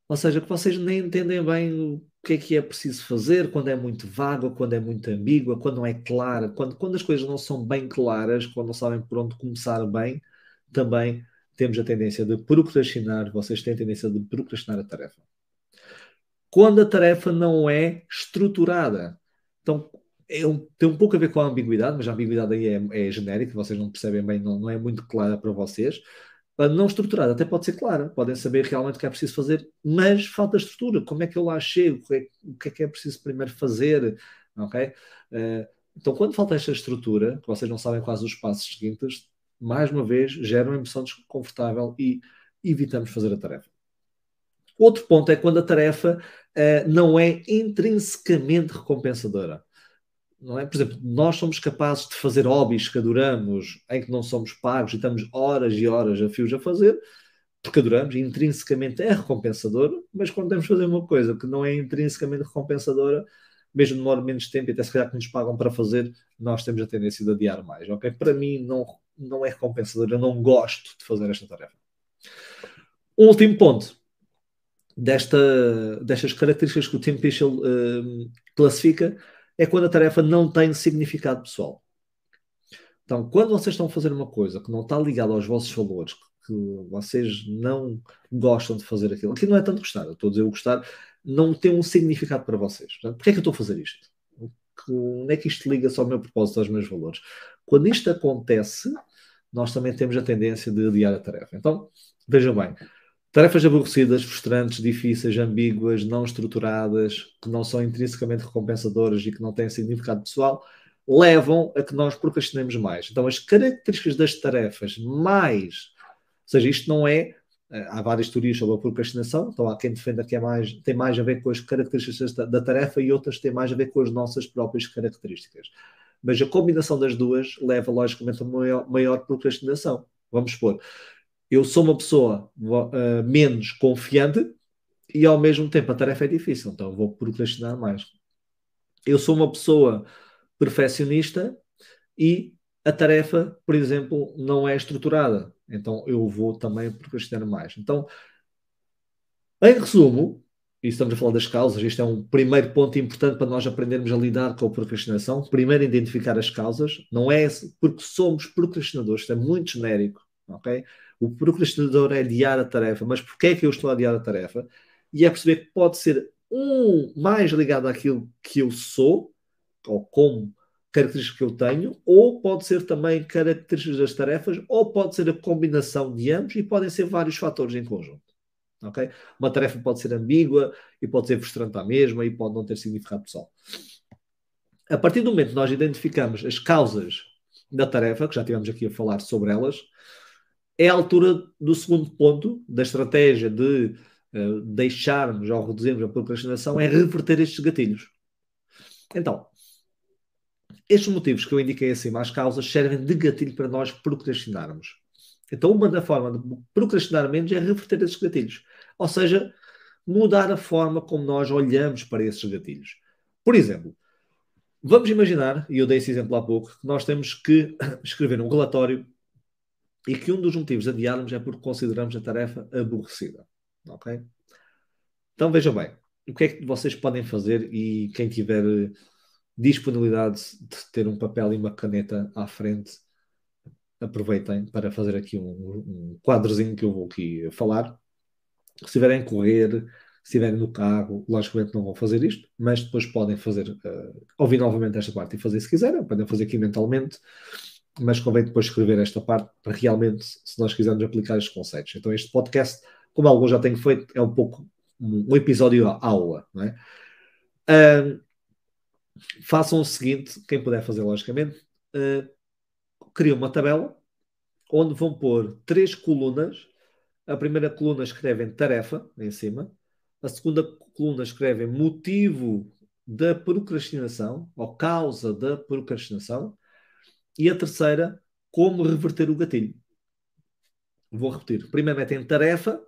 ou seja, que vocês nem entendem bem o que é que é preciso fazer, quando é muito vaga, quando é muito ambígua, quando não é clara, quando, quando as coisas não são bem claras, quando não sabem por onde começar bem, também temos a tendência de procrastinar, vocês têm a tendência de procrastinar a tarefa. Quando a tarefa não é estruturada, então é tem um pouco a ver com a ambiguidade, mas a ambiguidade aí é, é genérica, vocês não percebem bem, não, não é muito clara para vocês não estruturada, até pode ser clara, podem saber realmente o que é preciso fazer, mas falta estrutura, como é que eu lá chego, o que é, é, que é preciso primeiro fazer, ok? Uh, então, quando falta esta estrutura, que vocês não sabem quais os passos seguintes, mais uma vez, gera uma emoção desconfortável e evitamos fazer a tarefa. Outro ponto é quando a tarefa uh, não é intrinsecamente recompensadora não é? Por exemplo, nós somos capazes de fazer hobbies que adoramos, em que não somos pagos e estamos horas e horas a fios a fazer, porque adoramos, intrinsecamente é recompensador, mas quando temos de fazer uma coisa que não é intrinsecamente recompensadora, mesmo demora menos tempo e até se calhar que nos pagam para fazer, nós temos a tendência de adiar mais, ok? Para mim não, não é recompensador, eu não gosto de fazer esta tarefa. Um último ponto desta, destas características que o Tim Pichel uh, classifica é quando a tarefa não tem significado pessoal. Então, quando vocês estão a fazer uma coisa que não está ligada aos vossos valores, que vocês não gostam de fazer aquilo, aqui não é tanto gostar, eu estou a dizer o gostar, não tem um significado para vocês. Porquê é que eu estou a fazer isto? Onde é que isto liga-se ao meu propósito, aos meus valores? Quando isto acontece, nós também temos a tendência de adiar a tarefa. Então, vejam bem, Tarefas aborrecidas, frustrantes, difíceis, ambíguas, não estruturadas, que não são intrinsecamente recompensadoras e que não têm significado pessoal, levam a que nós procrastinemos mais. Então, as características das tarefas mais. Ou seja, isto não é. Eh, há várias teorias sobre a procrastinação, então há quem defenda que é mais, tem mais a ver com as características da, tarefa e outras têm mais a ver com as nossas próprias características. Mas a combinação das duas leva, logicamente, a maior, maior procrastinação. Vamos supor, eu sou uma pessoa uh, menos confiante e ao mesmo tempo a tarefa é difícil, então vou procrastinar mais. Eu sou uma pessoa perfeccionista e a tarefa, por exemplo, não é estruturada, então eu vou também procrastinar mais. Então, em resumo, e estamos a falar das causas, este é um primeiro ponto importante para nós aprendermos a lidar com a procrastinação. Primeiro, identificar as causas, não é porque somos procrastinadores, isto é muito genérico, ok? O procrastinador é adiar a tarefa, mas porquê é que eu estou a adiar a tarefa? E é perceber que pode ser um mais ligado àquilo que eu sou ou como características que eu tenho, ou pode ser também características das tarefas, ou pode ser a combinação de ambos e podem ser vários fatores em conjunto. Okay? Uma tarefa pode ser ambígua e pode ser frustrante à mesma e pode não ter significado pessoal. A partir do momento que nós identificamos as causas da tarefa, que já tivemos aqui a falar sobre elas, é a altura do segundo ponto da estratégia de uh, deixarmos ou reduzirmos a procrastinação, é reverter estes gatilhos. Então, estes motivos que eu indiquei acima, as causas, servem de gatilho para nós procrastinarmos. Então, uma da forma de procrastinar menos é reverter esses gatilhos. Ou seja, mudar a forma como nós olhamos para esses gatilhos. Por exemplo, vamos imaginar, e eu dei esse exemplo há pouco, que nós temos que [COUGHS] escrever um relatório e que um dos motivos de adiarmos é porque consideramos a tarefa aborrecida. Ok? Então vejam bem, o que é que vocês podem fazer e quem tiver disponibilidade de ter um papel e uma caneta à frente, aproveitem para fazer aqui um, um quadrozinho que eu vou aqui falar. Se estiverem a correr, se estiverem no carro, logicamente não vão fazer isto, mas depois podem fazer, uh, ouvir novamente esta parte e fazer se quiserem, podem fazer aqui mentalmente, mas convém depois escrever esta parte para realmente, se nós quisermos aplicar estes conceitos. Então, este podcast, como alguns já tenho feito, é um pouco um, episódio aula, não é? Uh, façam o seguinte, quem puder fazer logicamente, uh, criam uma tabela onde vão pôr três colunas. A primeira coluna escrevem tarefa em cima, a segunda coluna escrevem motivo da procrastinação ou causa da procrastinação e a terceira como reverter o gatilho. Vou repetir. Primeiro metem tarefa,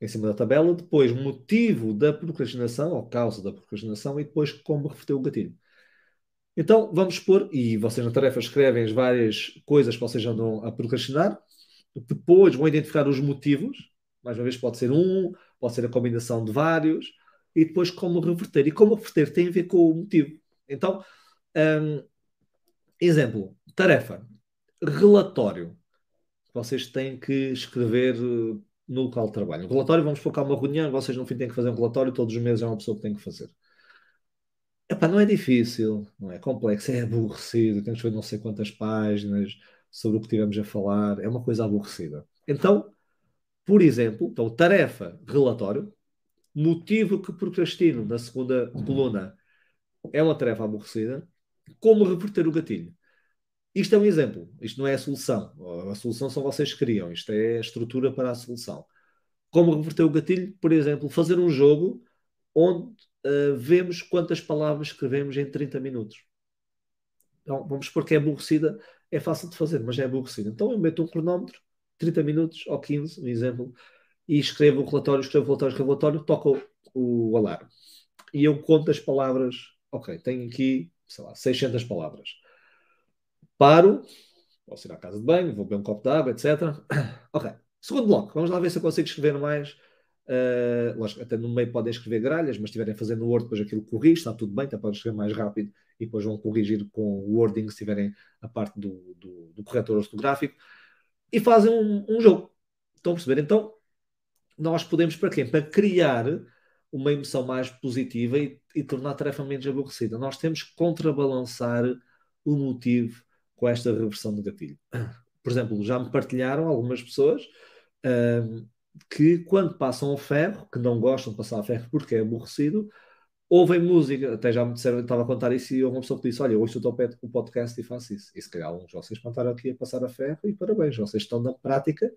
em cima da tabela, depois motivo da procrastinação, ou causa da procrastinação, e depois como reverter o gatilho. Então, vamos pôr, e vocês na tarefa escrevem as várias coisas que vocês andam a procrastinar, depois vão identificar os motivos, mais uma vez pode ser um, pode ser a combinação de vários, e depois como reverter. E como reverter tem a ver com o motivo. Então, um, exemplo, tarefa, relatório. Vocês têm que escrever no local de trabalho. Um relatório, vamos focar uma reunião, vocês no fim têm que fazer um relatório, todos os meses é uma pessoa que tem que fazer. Epá, não é difícil, não é complexo, é aborrecido, temos que ver não sei quantas páginas sobre o que tivemos a falar, é uma coisa aborrecida. Então, por exemplo, então, tarefa, relatório, motivo que procrastino na segunda coluna é uma tarefa aborrecida, como reverter o gatilho? Isto é um exemplo, isto não é a solução. A solução são vocês que criam, isto é a estrutura para a solução. Como reverter o gatilho? Por exemplo, fazer um jogo onde uh, vemos quantas palavras escrevemos em 30 minutos. Então, vamos supor que é aborrecida, é fácil de fazer, mas é aborrecida. Então eu meto um cronómetro, 30 minutos ou 15, um exemplo, e escrevo o relatório, escrevo o relatório, escrevo o relatório, toco o, o alarme. E eu conto as palavras, ok, tenho aqui, sei lá, 600 palavras paro, posso ir à casa de banho, vou beber um copo de água, etc. [COUGHS] Ok. Segundo bloco, vamos lá ver se eu consigo escrever mais. Uh, lógico, até no meio podem escrever gralhas, mas estiverem fazendo Word, depois aquilo corrige, está tudo bem, até podem escrever mais rápido e depois vão corrigir com o wording se tiverem a parte do, do, do corretor ortográfico e fazem um, um, jogo. Estão a perceber? Então, nós podemos para quê? Para criar uma emoção mais positiva e, e tornar a tarefa menos aborrecida. Nós temos que contrabalançar o motivo com esta reversão do gatilho. [CLEARS THROAT] Por exemplo, já me partilharam algumas pessoas que quando passam o ferro, que não gostam de passar a ferro porque é aborrecido, ouvem música, até já me disseram, estava a contar isso e houve uma pessoa que disse, olha, eu ouço o podcast e faço isso. E se calhar alguns de vocês estar aqui a passar a ferro e parabéns, vocês estão na prática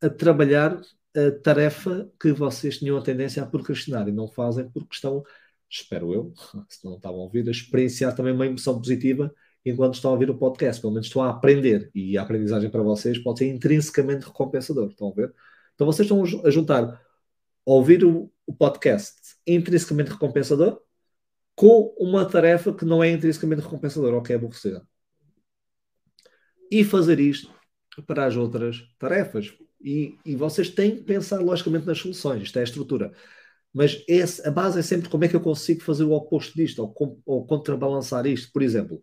a trabalhar a tarefa que vocês tinham a tendência a procrastinar e não fazem porque estão, espero eu, [LAUGHS] se não estavam a ouvir, a experienciar também uma emoção positiva enquanto estão a ouvir o podcast. Pelo menos estão a aprender. E a aprendizagem para vocês pode ser intrinsecamente recompensador. Estão a ver? Então vocês estão a juntar ouvir o, o podcast intrinsecamente recompensador com uma tarefa que não é intrinsecamente recompensadora ou que é aborrecida. E fazer isto para as outras tarefas. E, e vocês têm que pensar logicamente nas soluções. Isto é a estrutura. Mas esse, a base é sempre como é que eu consigo fazer o oposto disto, ou, ou contrabalançar isto. Por exemplo,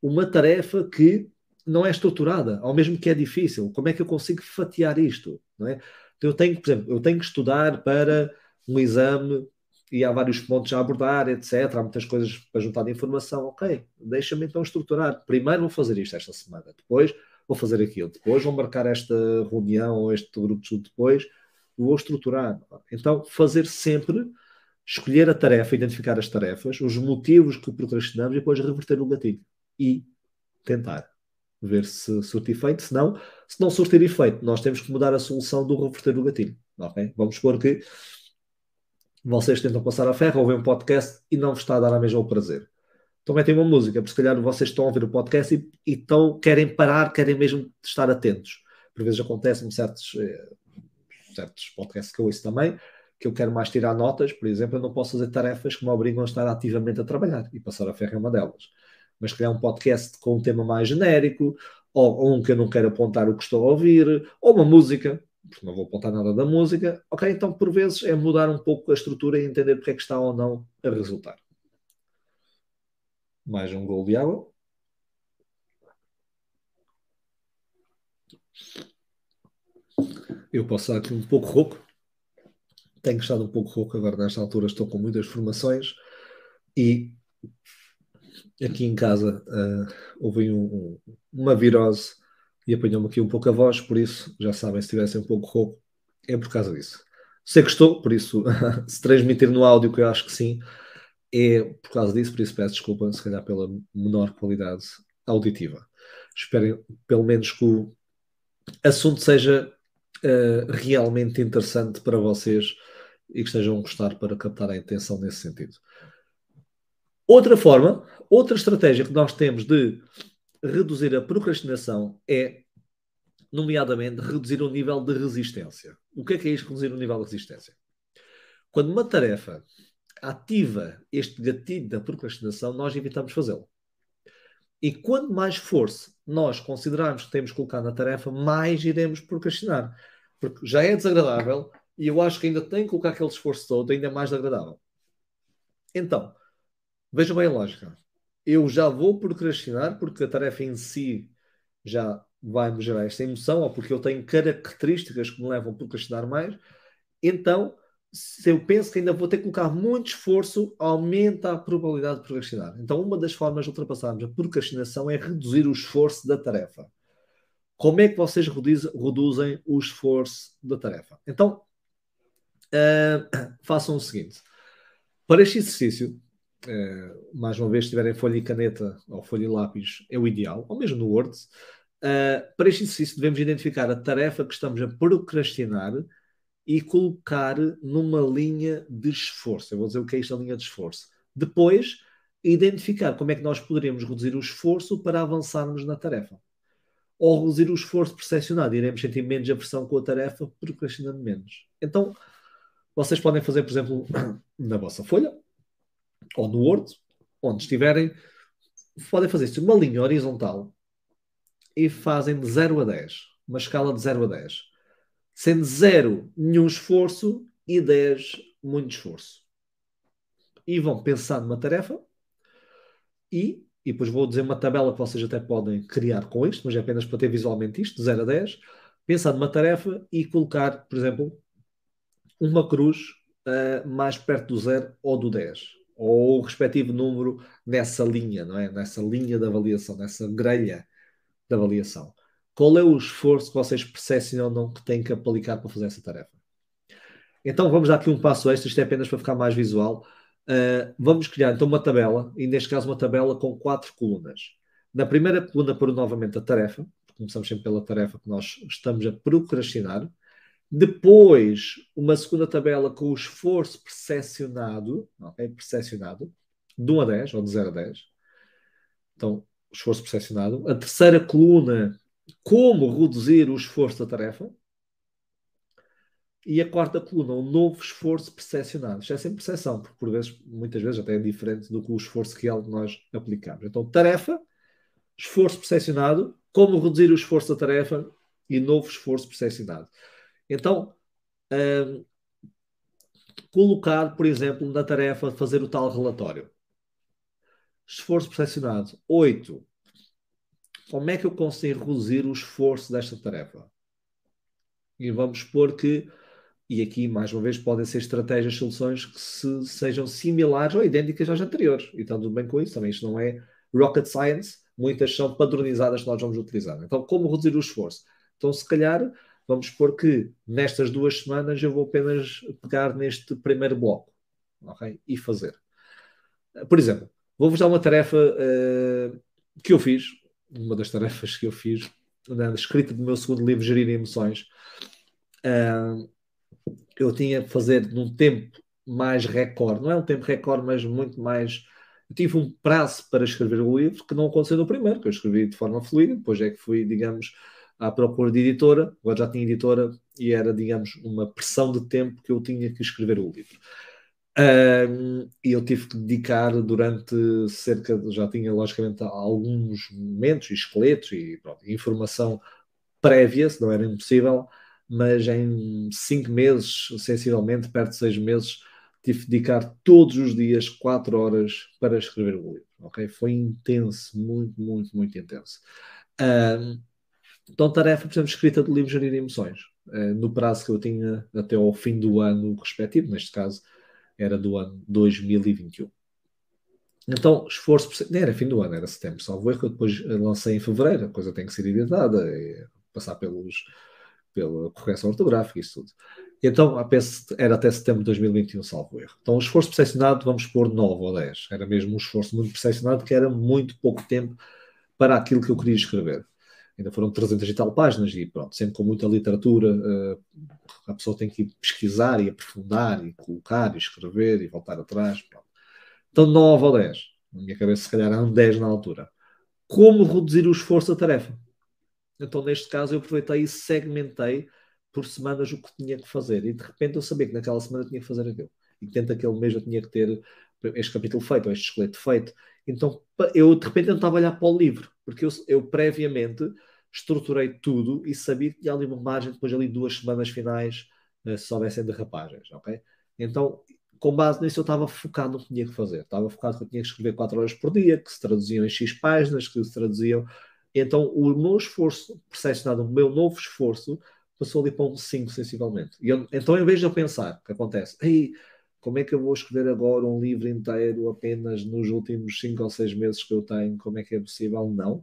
uma tarefa que não é estruturada, ao mesmo que é difícil. Como é que eu consigo fatiar isto? Não é? Então, eu tenho, por exemplo, eu tenho que estudar para um exame e há vários pontos a abordar, etc. Há muitas coisas para juntar de informação. Ok, deixa-me então estruturar. Primeiro vou fazer isto esta semana, depois vou fazer aquilo, depois vou marcar esta reunião ou este grupo de estudo depois, vou estruturar. Então, fazer sempre, escolher a tarefa, identificar as tarefas, os motivos que procrastinamos e depois reverter o gatilho e tentar ver se surte efeito. Se não, se não surtir efeito, nós temos que mudar a solução do reverter o gatilho. Okay? Vamos supor que vocês tentam passar a ferro, ouvem um podcast e não vos está a dar a mesma o prazer. Então metem uma música, porque se calhar vocês estão a ouvir o podcast e, e estão, querem parar, querem mesmo estar atentos. Por vezes acontece-me certos, eh, certos podcasts que eu ouço também, que eu quero mais tirar notas, por exemplo, eu não posso fazer tarefas que me obrigam a estar ativamente a trabalhar e passar a ferro é uma delas. Mas criar um podcast com um tema mais genérico, ou, ou um que eu não quero apontar o que estou a ouvir, ou uma música, porque não vou apontar nada da música, ok, então por vezes é mudar um pouco a estrutura e entender porque é que está ou não a resultar. Mais um gol de água. Eu posso estar aqui um pouco rouco. Tenho estado um pouco rouco agora nesta altura, estou com muitas formações e aqui em casa uh, houve um, uma virose e apanhou-me aqui um pouco a voz, por isso, já sabem, se estivessem um pouco rouco, é por causa disso. Sei que estou, por isso, [LAUGHS] se transmitir no áudio, que eu acho que sim, é por causa disso, por isso peço desculpa, se calhar pela menor qualidade auditiva. Esperem, pelo menos, que o assunto seja uh, realmente interessante para vocês e que estejam a gostar para captar a intenção nesse sentido. Outra forma, outra estratégia que nós temos de reduzir a procrastinação é, nomeadamente, reduzir o nível de resistência. O que é que é isto, reduzir o nível de resistência? Quando uma tarefa ativa este gatilho da procrastinação, nós evitamos fazê-lo. E quanto mais força nós considerarmos que temos que colocar na tarefa, mais iremos procrastinar. Porque já é desagradável e eu acho que ainda tem que colocar aquele esforço todo, ainda é mais agradável. Então, vejam bem a lógica eu já vou procrastinar porque a tarefa em si já vai me gerar esta emoção, ou porque eu tenho características que me levam a procrastinar mais, então se eu penso que ainda vou ter que colocar muito esforço, aumenta a probabilidade de procrastinar. Então, uma das formas de ultrapassarmos a procrastinação é reduzir o esforço da tarefa. Como é que vocês reduzem o esforço da tarefa? Então, uh, [COUGHS] façam o seguinte: para este exercício, Uh, mais uma vez, se tiverem folha e caneta ou folha e lápis, é o ideal, ou mesmo no Word. Uh, para este exercício, devemos identificar a tarefa que estamos a procrastinar e colocar numa linha de esforço. Eu vou dizer o que é isto, a linha de esforço. Depois, identificar como é que nós poderíamos reduzir o esforço para avançarmos na tarefa. Ou reduzir o esforço percepcionado. Iremos sentir menos aversão com a tarefa, procrastinando menos. Então, vocês podem fazer, por exemplo, [COUGHS] na vossa folha, ou no Word, onde estiverem, podem fazer isto uma linha horizontal e fazem de 0 a 10, uma escala de 0 a 10, sendo 0 nenhum esforço e 10 muito esforço. E vão pensar numa tarefa e, e depois vou dizer uma tabela que vocês até podem criar com isto, mas é apenas para ter visualmente isto, de 0 a 10, pensar numa tarefa e colocar, por exemplo, uma cruz uh, mais perto do 0 ou do 10 ou o respectivo número nessa linha, não é? Nessa linha de avaliação, nessa grelha de avaliação. Qual é o esforço que vocês percepcionam que têm que aplicar para fazer essa tarefa? Então vamos dar aqui um passo extra, isto é apenas para ficar mais visual. Uh, vamos criar então uma tabela, e neste caso uma tabela com quatro colunas. Na primeira coluna, por novamente a tarefa, começamos sempre pela tarefa que nós estamos a procrastinar. Depois, uma segunda tabela com o esforço percepcionado, okay? percepcionado, de 1 a 10, ou de 0 a 10. Então, esforço percepcionado. A terceira coluna, como reduzir o esforço da tarefa. E a quarta coluna, um novo esforço percepcionado. Isto é sempre percepção, porque por vezes, muitas vezes até é diferente do que o esforço real que nós aplicamos. Então, tarefa, esforço percepcionado, como reduzir o esforço da tarefa e novo esforço percepcionado. Então, um, colocar, por exemplo, na tarefa de fazer o tal relatório. Esforço percepcionado. 8. Como é que eu consigo reduzir o esforço desta tarefa? E vamos supor que E aqui, mais uma vez, podem ser estratégias, soluções que se, sejam similares ou idênticas às anteriores. E está tudo bem com isso. Também isto não é rocket science. Muitas são padronizadas que nós vamos utilizar. Então, como reduzir o esforço? Então, se calhar, vamos supor que nestas duas semanas eu vou apenas pegar neste primeiro bloco okay? e fazer. Por exemplo, vou-vos dar uma tarefa uh, que eu fiz, uma das tarefas que eu fiz na escrita do meu segundo livro, Gerir Emoções. Uh, eu tinha que fazer num tempo mais recorde, não é um tempo recorde, mas muito mais. Eu tive um prazo para escrever o livro que não aconteceu no primeiro, que eu escrevi de forma fluida, depois é que fui, digamos, à procura de editora, agora já tinha editora e era, digamos, uma pressão de tempo que eu tinha que escrever o livro. E eu tive que dedicar durante cerca de, já tinha logicamente alguns momentos e esqueletos e pronto, informação prévia, se não era impossível, mas em cinco meses, sensivelmente, perto de seis meses, tive que dedicar todos os dias quatro horas para escrever o livro. Ok? Foi intenso, muito, muito, muito intenso. Um, então, tarefa, por exemplo, escrita do livro Gerir Emoções, uh, no prazo que eu tinha até ao fim do ano respectivo, neste caso era do ano 2021. Então, esforço, não era fim do ano, era setembro, salvo erro, eu depois lancei em fevereiro, a coisa tem que ser editada, passar pelos, pela correção ortográfica e isso tudo. Então, era até setembro de 2021, salvo erro. Então, o esforço percepcionado, vamos pôr 9 ou 10. Era mesmo um esforço muito percepcionado, que era muito pouco tempo para aquilo que eu queria escrever ainda foram 300 e tal páginas e pronto, sempre com muita literatura, uh, a pessoa tem que pesquisar e aprofundar e colocar e escrever e voltar atrás. Pronto. Então 9 ou 10. Na minha cabeça, se calhar, eram 10 na altura. Como reduzir o esforço da tarefa? Então, neste caso, eu aproveitei e segmentei por semanas o que tinha que fazer. E de repente eu sabia que naquela semana tinha que fazer aquilo. E que dentro daquele mês eu tinha que ter este capítulo feito, ou este esqueleto feito. Então, eu de repente tentava olhar para o livro, porque eu, eu previamente estruturei tudo e sabia que tinha ali uma margem depois ali duas semanas finais uh, se houvessem derrapagens, ok? Então, com base nisso, eu estava focado no que tinha que fazer. Estava focado que eu tinha que escrever 4 horas por dia, que se traduziam em X páginas, que se traduziam. Então, o meu esforço, percepcionado, o meu novo esforço, passou ali para um 5, sensivelmente. E eu, então, em vez de eu pensar, o que acontece? Ei, como é que eu vou escrever agora um livro inteiro apenas nos últimos 5 ou 6 meses que eu tenho? Como é que é possível? Não.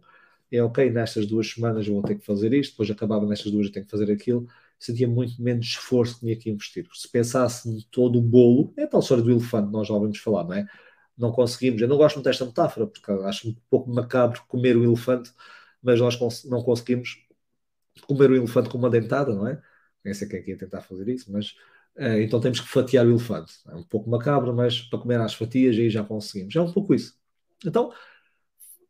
É ok, nestas duas semanas eu vou ter que fazer isto, depois acabava nestas duas eu tenho que fazer aquilo. Sentia muito menos esforço que tinha que investir. Se pensasse em todo o bolo, é tal história do elefante, nós já ouvimos falar, não é? Não conseguimos, eu não gosto muito desta metáfora, porque acho um pouco macabro comer o elefante, mas nós não conseguimos comer o elefante com uma dentada, não é? Nem sei quem é que ia tentar fazer isso, mas então temos que fatiar o elefante. É um pouco macabro, mas para comer às fatias aí já conseguimos. É um pouco isso. Então,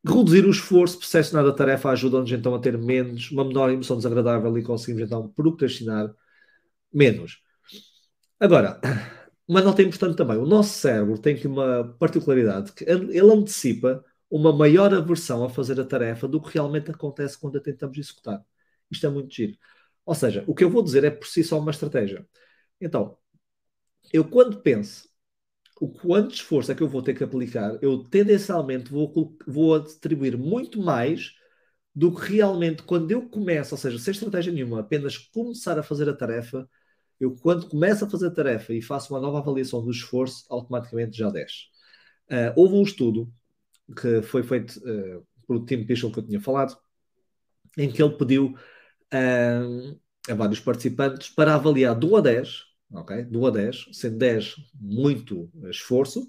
reduzir o esforço, percepcionar a tarefa ajuda-nos então a ter menos, uma menor emoção desagradável e conseguimos então procrastinar menos. Agora, uma nota importante também: o nosso cérebro tem aqui uma particularidade que ele antecipa uma maior aversão a fazer a tarefa do que realmente acontece quando a tentamos executar. Isto é muito giro. Ou seja, o que eu vou dizer é por si só uma estratégia. Então, eu quando penso o quanto esforço é que eu vou ter que aplicar, eu tendencialmente vou, vou atribuir muito mais do que realmente quando eu começo, ou seja, sem estratégia nenhuma, apenas começar a fazer a tarefa, eu quando começo a fazer a tarefa e faço uma nova avaliação do esforço, automaticamente já desce. Uh, houve um estudo que foi feito uh, pelo Tim Pichel que eu tinha falado, em que ele pediu uh, a vários participantes para avaliar do a 10 ok? Do a 10, sendo 10 muito esforço,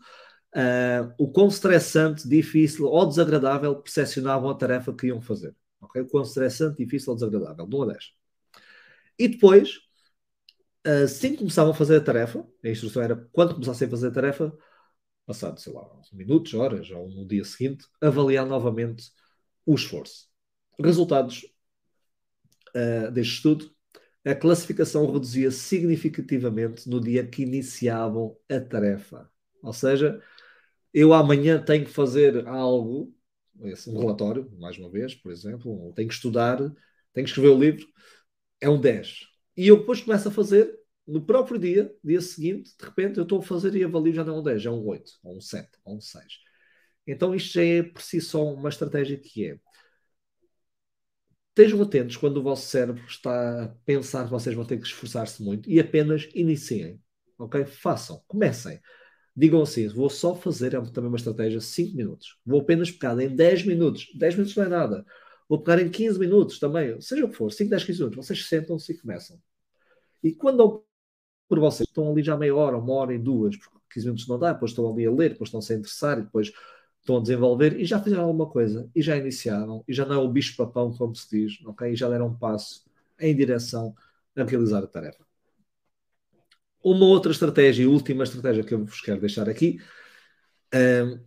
uh, o quão estressante, difícil ou desagradável percepcionavam a tarefa que iam fazer. Ok? O quão estressante, difícil ou desagradável, do a 10. E depois, assim que começavam a fazer a tarefa, a instrução era quando começassem a fazer a tarefa, passado, sei lá, minutos, horas ou no dia seguinte, avaliar novamente o esforço. Resultados uh, deste estudo a classificação reduzia significativamente no dia que iniciavam a tarefa. Ou seja, eu amanhã tenho que fazer algo, um relatório, mais uma vez, por exemplo, tenho que estudar, tenho que escrever o livro, é um 10. E eu depois começo a fazer no próprio dia, dia seguinte, de repente eu estou a fazer e avalio já não é um 10, é um 8, ou um 7, ou um 6. Então isto já é por si só uma estratégia que é atentos quando o vosso cérebro está a pensar que vocês vão ter que esforçar-se muito e apenas iniciem. Ok? Façam, comecem. Digam assim: vou só fazer, é também uma estratégia, 5 minutos. Vou apenas pegar em 10 minutos. 10 minutos não é nada. Vou pegar em 15 minutos também, seja o que for, 5, 10, 15 minutos. Vocês sentam-se e começam. E quando por vocês estão ali já meia hora, uma hora e duas, porque 15 minutos não dá, depois estão ali a ler, depois estão-se a interessar e depois estão a desenvolver e já fizeram alguma coisa e já iniciaram e já não é o bicho-papão, como se diz, ok? E já deram um passo em direção a realizar a tarefa. Uma outra estratégia e última estratégia que eu vos quero deixar aqui, um,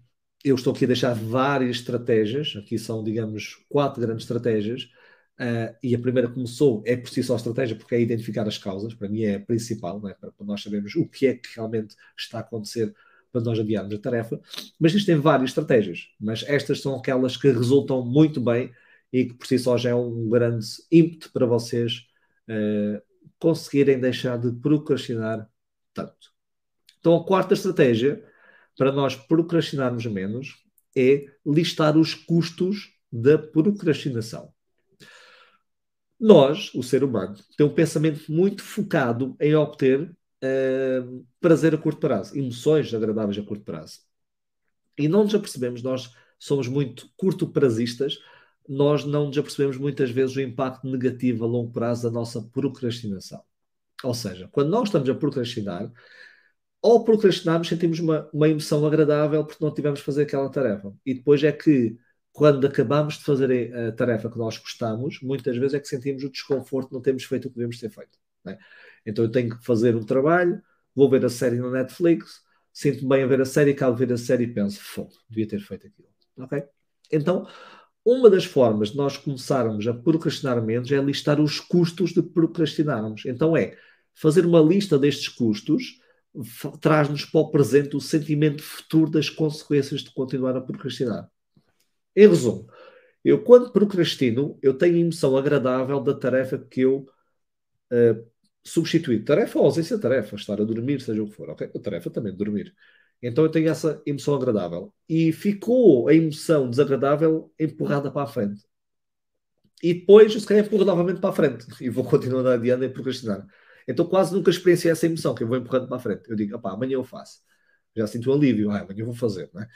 eu estou aqui a deixar várias estratégias, aqui são, digamos, quatro grandes estratégias, uh, e a primeira começou, é por si só estratégia, porque é identificar as causas, para mim é a principal, é? para nós sabermos o que é que realmente está a acontecer para nós adiarmos a tarefa, mas existem várias estratégias, mas estas são aquelas que resultam muito bem e que por si só já é um grande ímpeto para vocês uh, conseguirem deixar de procrastinar tanto. Então, a quarta estratégia para nós procrastinarmos menos é listar os custos da procrastinação. Nós, o ser humano, tem um pensamento muito focado em obter uh, prazer a curto prazo, emoções agradáveis a curto prazo. E não nos apercebemos, nós somos muito curto prazistas, nós não nos apercebemos muitas vezes o impacto negativo a longo prazo da nossa procrastinação. Ou seja, quando nós estamos a procrastinar, ao procrastinarmos sentimos uma, uma emoção agradável porque não tivemos de fazer aquela tarefa. E depois é que, quando acabamos de fazer a tarefa que nós gostamos, muitas vezes é que sentimos o desconforto de não termos feito o que devemos ter feito. É? Então eu tenho que fazer um trabalho, vou ver a série no Netflix, sinto-me bem a ver a série, acabo de ver a série e penso, foda, devia ter feito aquilo. Ok? Então, uma das formas de nós começarmos a procrastinar menos é listar os custos de procrastinarmos. Então é fazer uma lista destes custos traz-nos para o presente o sentimento futuro das consequências de continuar a procrastinar. Em resumo, eu quando procrastino, eu tenho a emoção agradável da tarefa que eu uh, substituí. Tarefa ou ausência de tarefa, estar a dormir, seja o que for. Okay? A tarefa também de dormir. Então eu tenho essa emoção agradável. E ficou a emoção desagradável empurrada para a frente. E depois, se calhar, empurro novamente para a frente. [LAUGHS] E vou continuar adiante a procrastinar. Então quase nunca experienciei essa emoção que eu vou empurrando para a frente. Eu digo, opá, amanhã eu faço. Já sinto um alívio. Ah, amanhã eu vou fazer. Não é?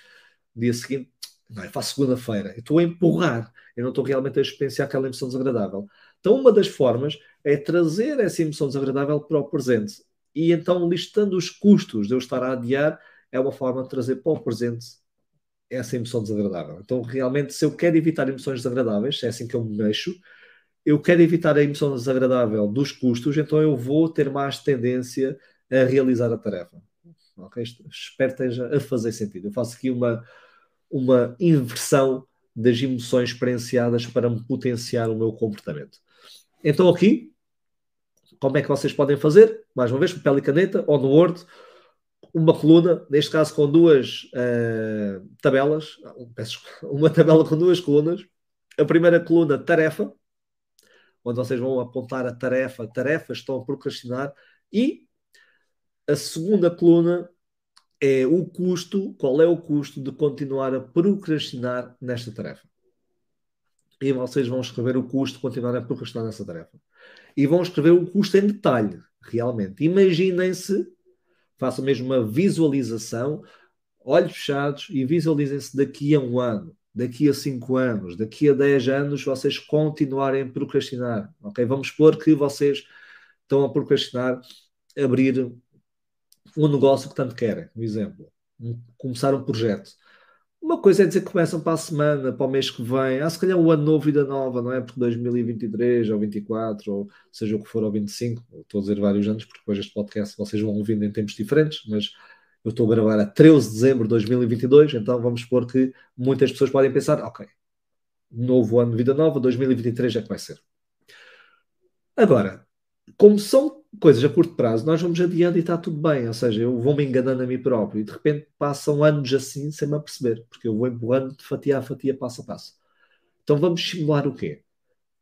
Dia seguinte, não, eu faço segunda-feira. Eu estou a empurrar. Eu não estou realmente a experienciar aquela emoção desagradável. Então uma das formas é trazer essa emoção desagradável para o presente. E então, listando os custos de eu estar a adiar, é uma forma de trazer para o presente essa emoção desagradável. Então, realmente, se eu quero evitar emoções desagradáveis, é assim que eu me mexo, eu quero evitar a emoção desagradável dos custos, então eu vou ter mais tendência a realizar a tarefa. Okay? Espero que esteja a fazer sentido. Eu faço aqui uma, uma inversão das emoções experienciadas para me potenciar o meu comportamento. Então, aqui, como é que vocês podem fazer? Mais uma vez, papel e caneta, ou no Word, uma coluna, neste caso com duas uh, tabelas, [LAUGHS] uma tabela com duas colunas. A primeira coluna, tarefa, onde vocês vão apontar a tarefa, tarefas estão a procrastinar, e a segunda coluna é o custo, qual é o custo de continuar a procrastinar nesta tarefa. E vocês vão escrever o custo de continuar a procrastinar nessa tarefa. E vão escrever o custo em detalhe, realmente. Imaginem-se façam mesmo uma visualização, olhos fechados e visualizem-se daqui a um ano, daqui a cinco anos, daqui a dez anos, vocês continuarem a procrastinar. Ok? Vamos supor que vocês estão a procrastinar abrir um negócio que tanto querem, por exemplo, começar um projeto. Uma coisa é dizer que começam para a semana, para o mês que vem, ah, se calhar o ano novo, vida nova, não é? Porque 2023 ou 24, ou seja o que for, ou 25, estou a dizer vários anos, porque depois este podcast vocês vão ouvindo em tempos diferentes, mas eu estou a gravar a 13 de dezembro de 2022, então vamos supor que muitas pessoas podem pensar, ok, novo ano vida nova, 2023 é que vai ser. Agora, como são coisas a curto prazo, nós vamos adiando e está tudo bem. Ou seja, eu vou me enganando a mim próprio e de repente passam anos assim sem me aperceber, porque eu vou empurrando de fatia a fatia, passo a passo. Então vamos simular o quê?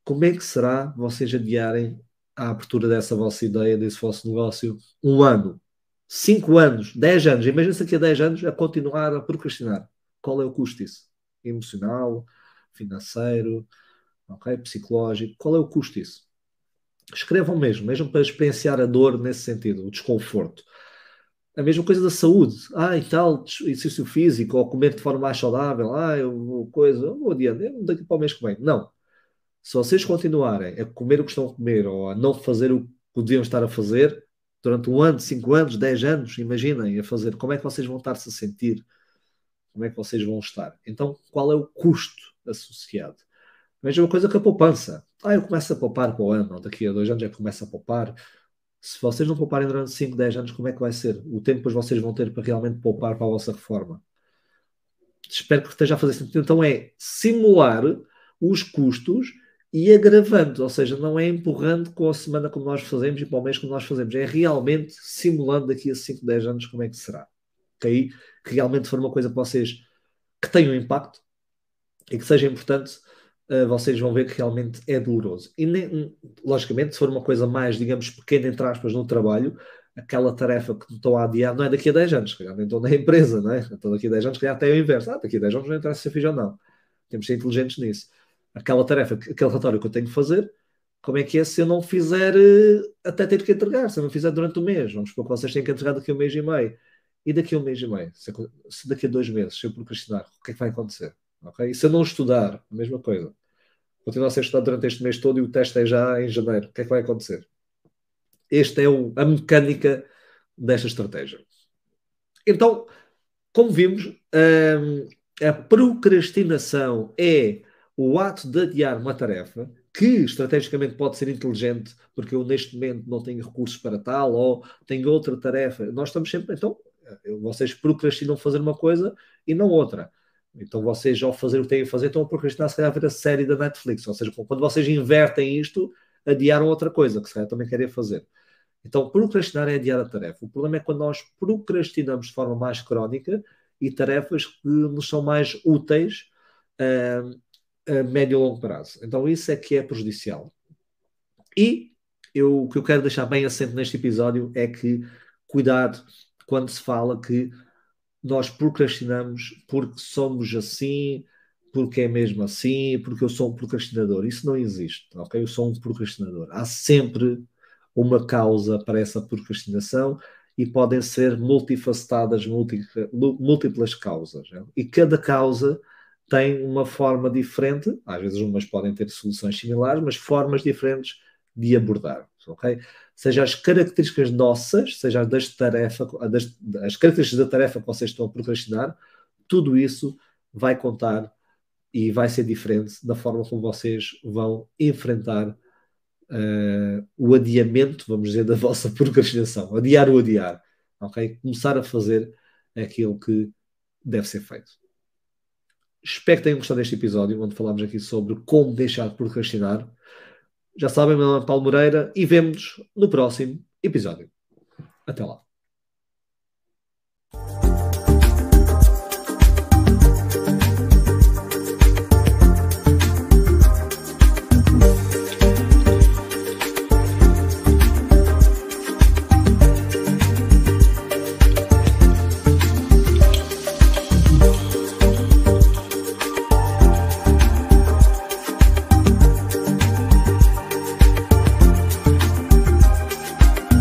Como é que será vocês adiarem a abertura dessa vossa ideia, desse vosso negócio, um ano, cinco anos, dez anos? Imagina-se daqui a dez anos a continuar a procrastinar. Qual é o custo disso? Emocional, financeiro, ok? Psicológico. Qual é o custo disso? Escrevam mesmo, mesmo para experienciar a dor nesse sentido, o desconforto. A mesma coisa da saúde. Ah, e tal, exercício físico, ou comer de forma mais saudável. Ah, eu vou coisa, eu vou adiante, daqui para o mês que vem. Não. Se vocês continuarem a comer o que estão a comer ou a não fazer o que deviam estar a fazer, durante um ano, cinco anos, dez anos, imaginem a fazer, como é que vocês vão estar-se a sentir? Como é que vocês vão estar? Então, qual é o custo associado? Mesma coisa que a poupança. Ah, eu começo a poupar para o ano, daqui a dois anos que começo a poupar. Se vocês não pouparem durante 5, 10 anos, como é que vai ser? O tempo que vocês vão ter para realmente poupar para a vossa reforma. Espero que esteja a fazer sentido. Então é simular os custos e agravando, ou seja, não é empurrando com a semana como nós fazemos e para o mês como nós fazemos, é realmente simulando daqui a 5, 10 anos como é que será. Que aí realmente for uma coisa que vocês que tenham impacto e que seja importante uh, vocês vão ver que realmente é doloroso. E, nem, logicamente, se for uma coisa mais, digamos, pequena, entre aspas, no trabalho, aquela tarefa que estão a adiar não é daqui a 10 anos, se calhar nem estão na [LAUGHS] empresa, não é? Então daqui a 10 anos, se calhar até é o inverso. Ah, daqui a 10 anos não interessa se eu fiz ou não. Temos de ser inteligentes nisso. Aquela tarefa, aquele relatório que eu tenho que fazer, como é que é se eu não fizer eh, até ter que entregar, se eu não fizer durante o mês? Vamos supor que vocês têm que entregar daqui a um mês e meio. E daqui a um mês e meio? Se daqui a dois meses, se eu procrastinar, o que é que vai acontecer? Okay? E se eu não estudar, a mesma coisa. Continuar a ser estudado durante este mês todo e o teste é já em janeiro. O que é que vai acontecer? Esta é o, a mecânica desta estratégia. Então, como vimos, hum, a procrastinação é o ato de adiar uma tarefa que estrategicamente pode ser inteligente, porque eu neste momento não tenho recursos para tal, ou tenho outra tarefa. Nós estamos sempre, então, vocês procrastinam fazer uma coisa e não outra. Então vocês, ao fazer o que têm a fazer, estão a procrastinar, se calhar, a ver a série da Netflix. Ou seja, quando vocês invertem isto, adiaram outra coisa, que se calhar também querem fazer. Então, procrastinar é adiar a tarefa. O problema é quando nós procrastinamos de forma mais crónica e tarefas que nos são mais úteis a, a médio e longo prazo. Então, isso é que é prejudicial. E eu, o que eu quero deixar bem assente neste episódio é que, cuidado quando se fala que nós procrastinamos porque somos assim, porque é mesmo assim, porque eu sou um procrastinador. Isso não existe, ok? Eu sou um procrastinador. Há sempre uma causa para essa procrastinação e podem ser multifacetadas, múltiplas causas. Né? E cada causa tem uma forma diferente, às vezes umas podem ter soluções similares, mas formas diferentes de abordar, ok? Seja as características nossas, seja as das tarefa, das, as características da tarefa que vocês estão a procrastinar, tudo isso vai contar e vai ser diferente da forma como vocês vão enfrentar uh, o adiamento, vamos dizer, da [LAUGHS] vossa procrastinação. Adiar o adiar. Ok? Começar a fazer aquilo que deve ser feito. Espero que tenham gostado deste episódio, onde falámos aqui sobre como deixar de procrastinar. Já sabem, meu nome é Paulo Moreira e vemos no próximo episódio. Até lá.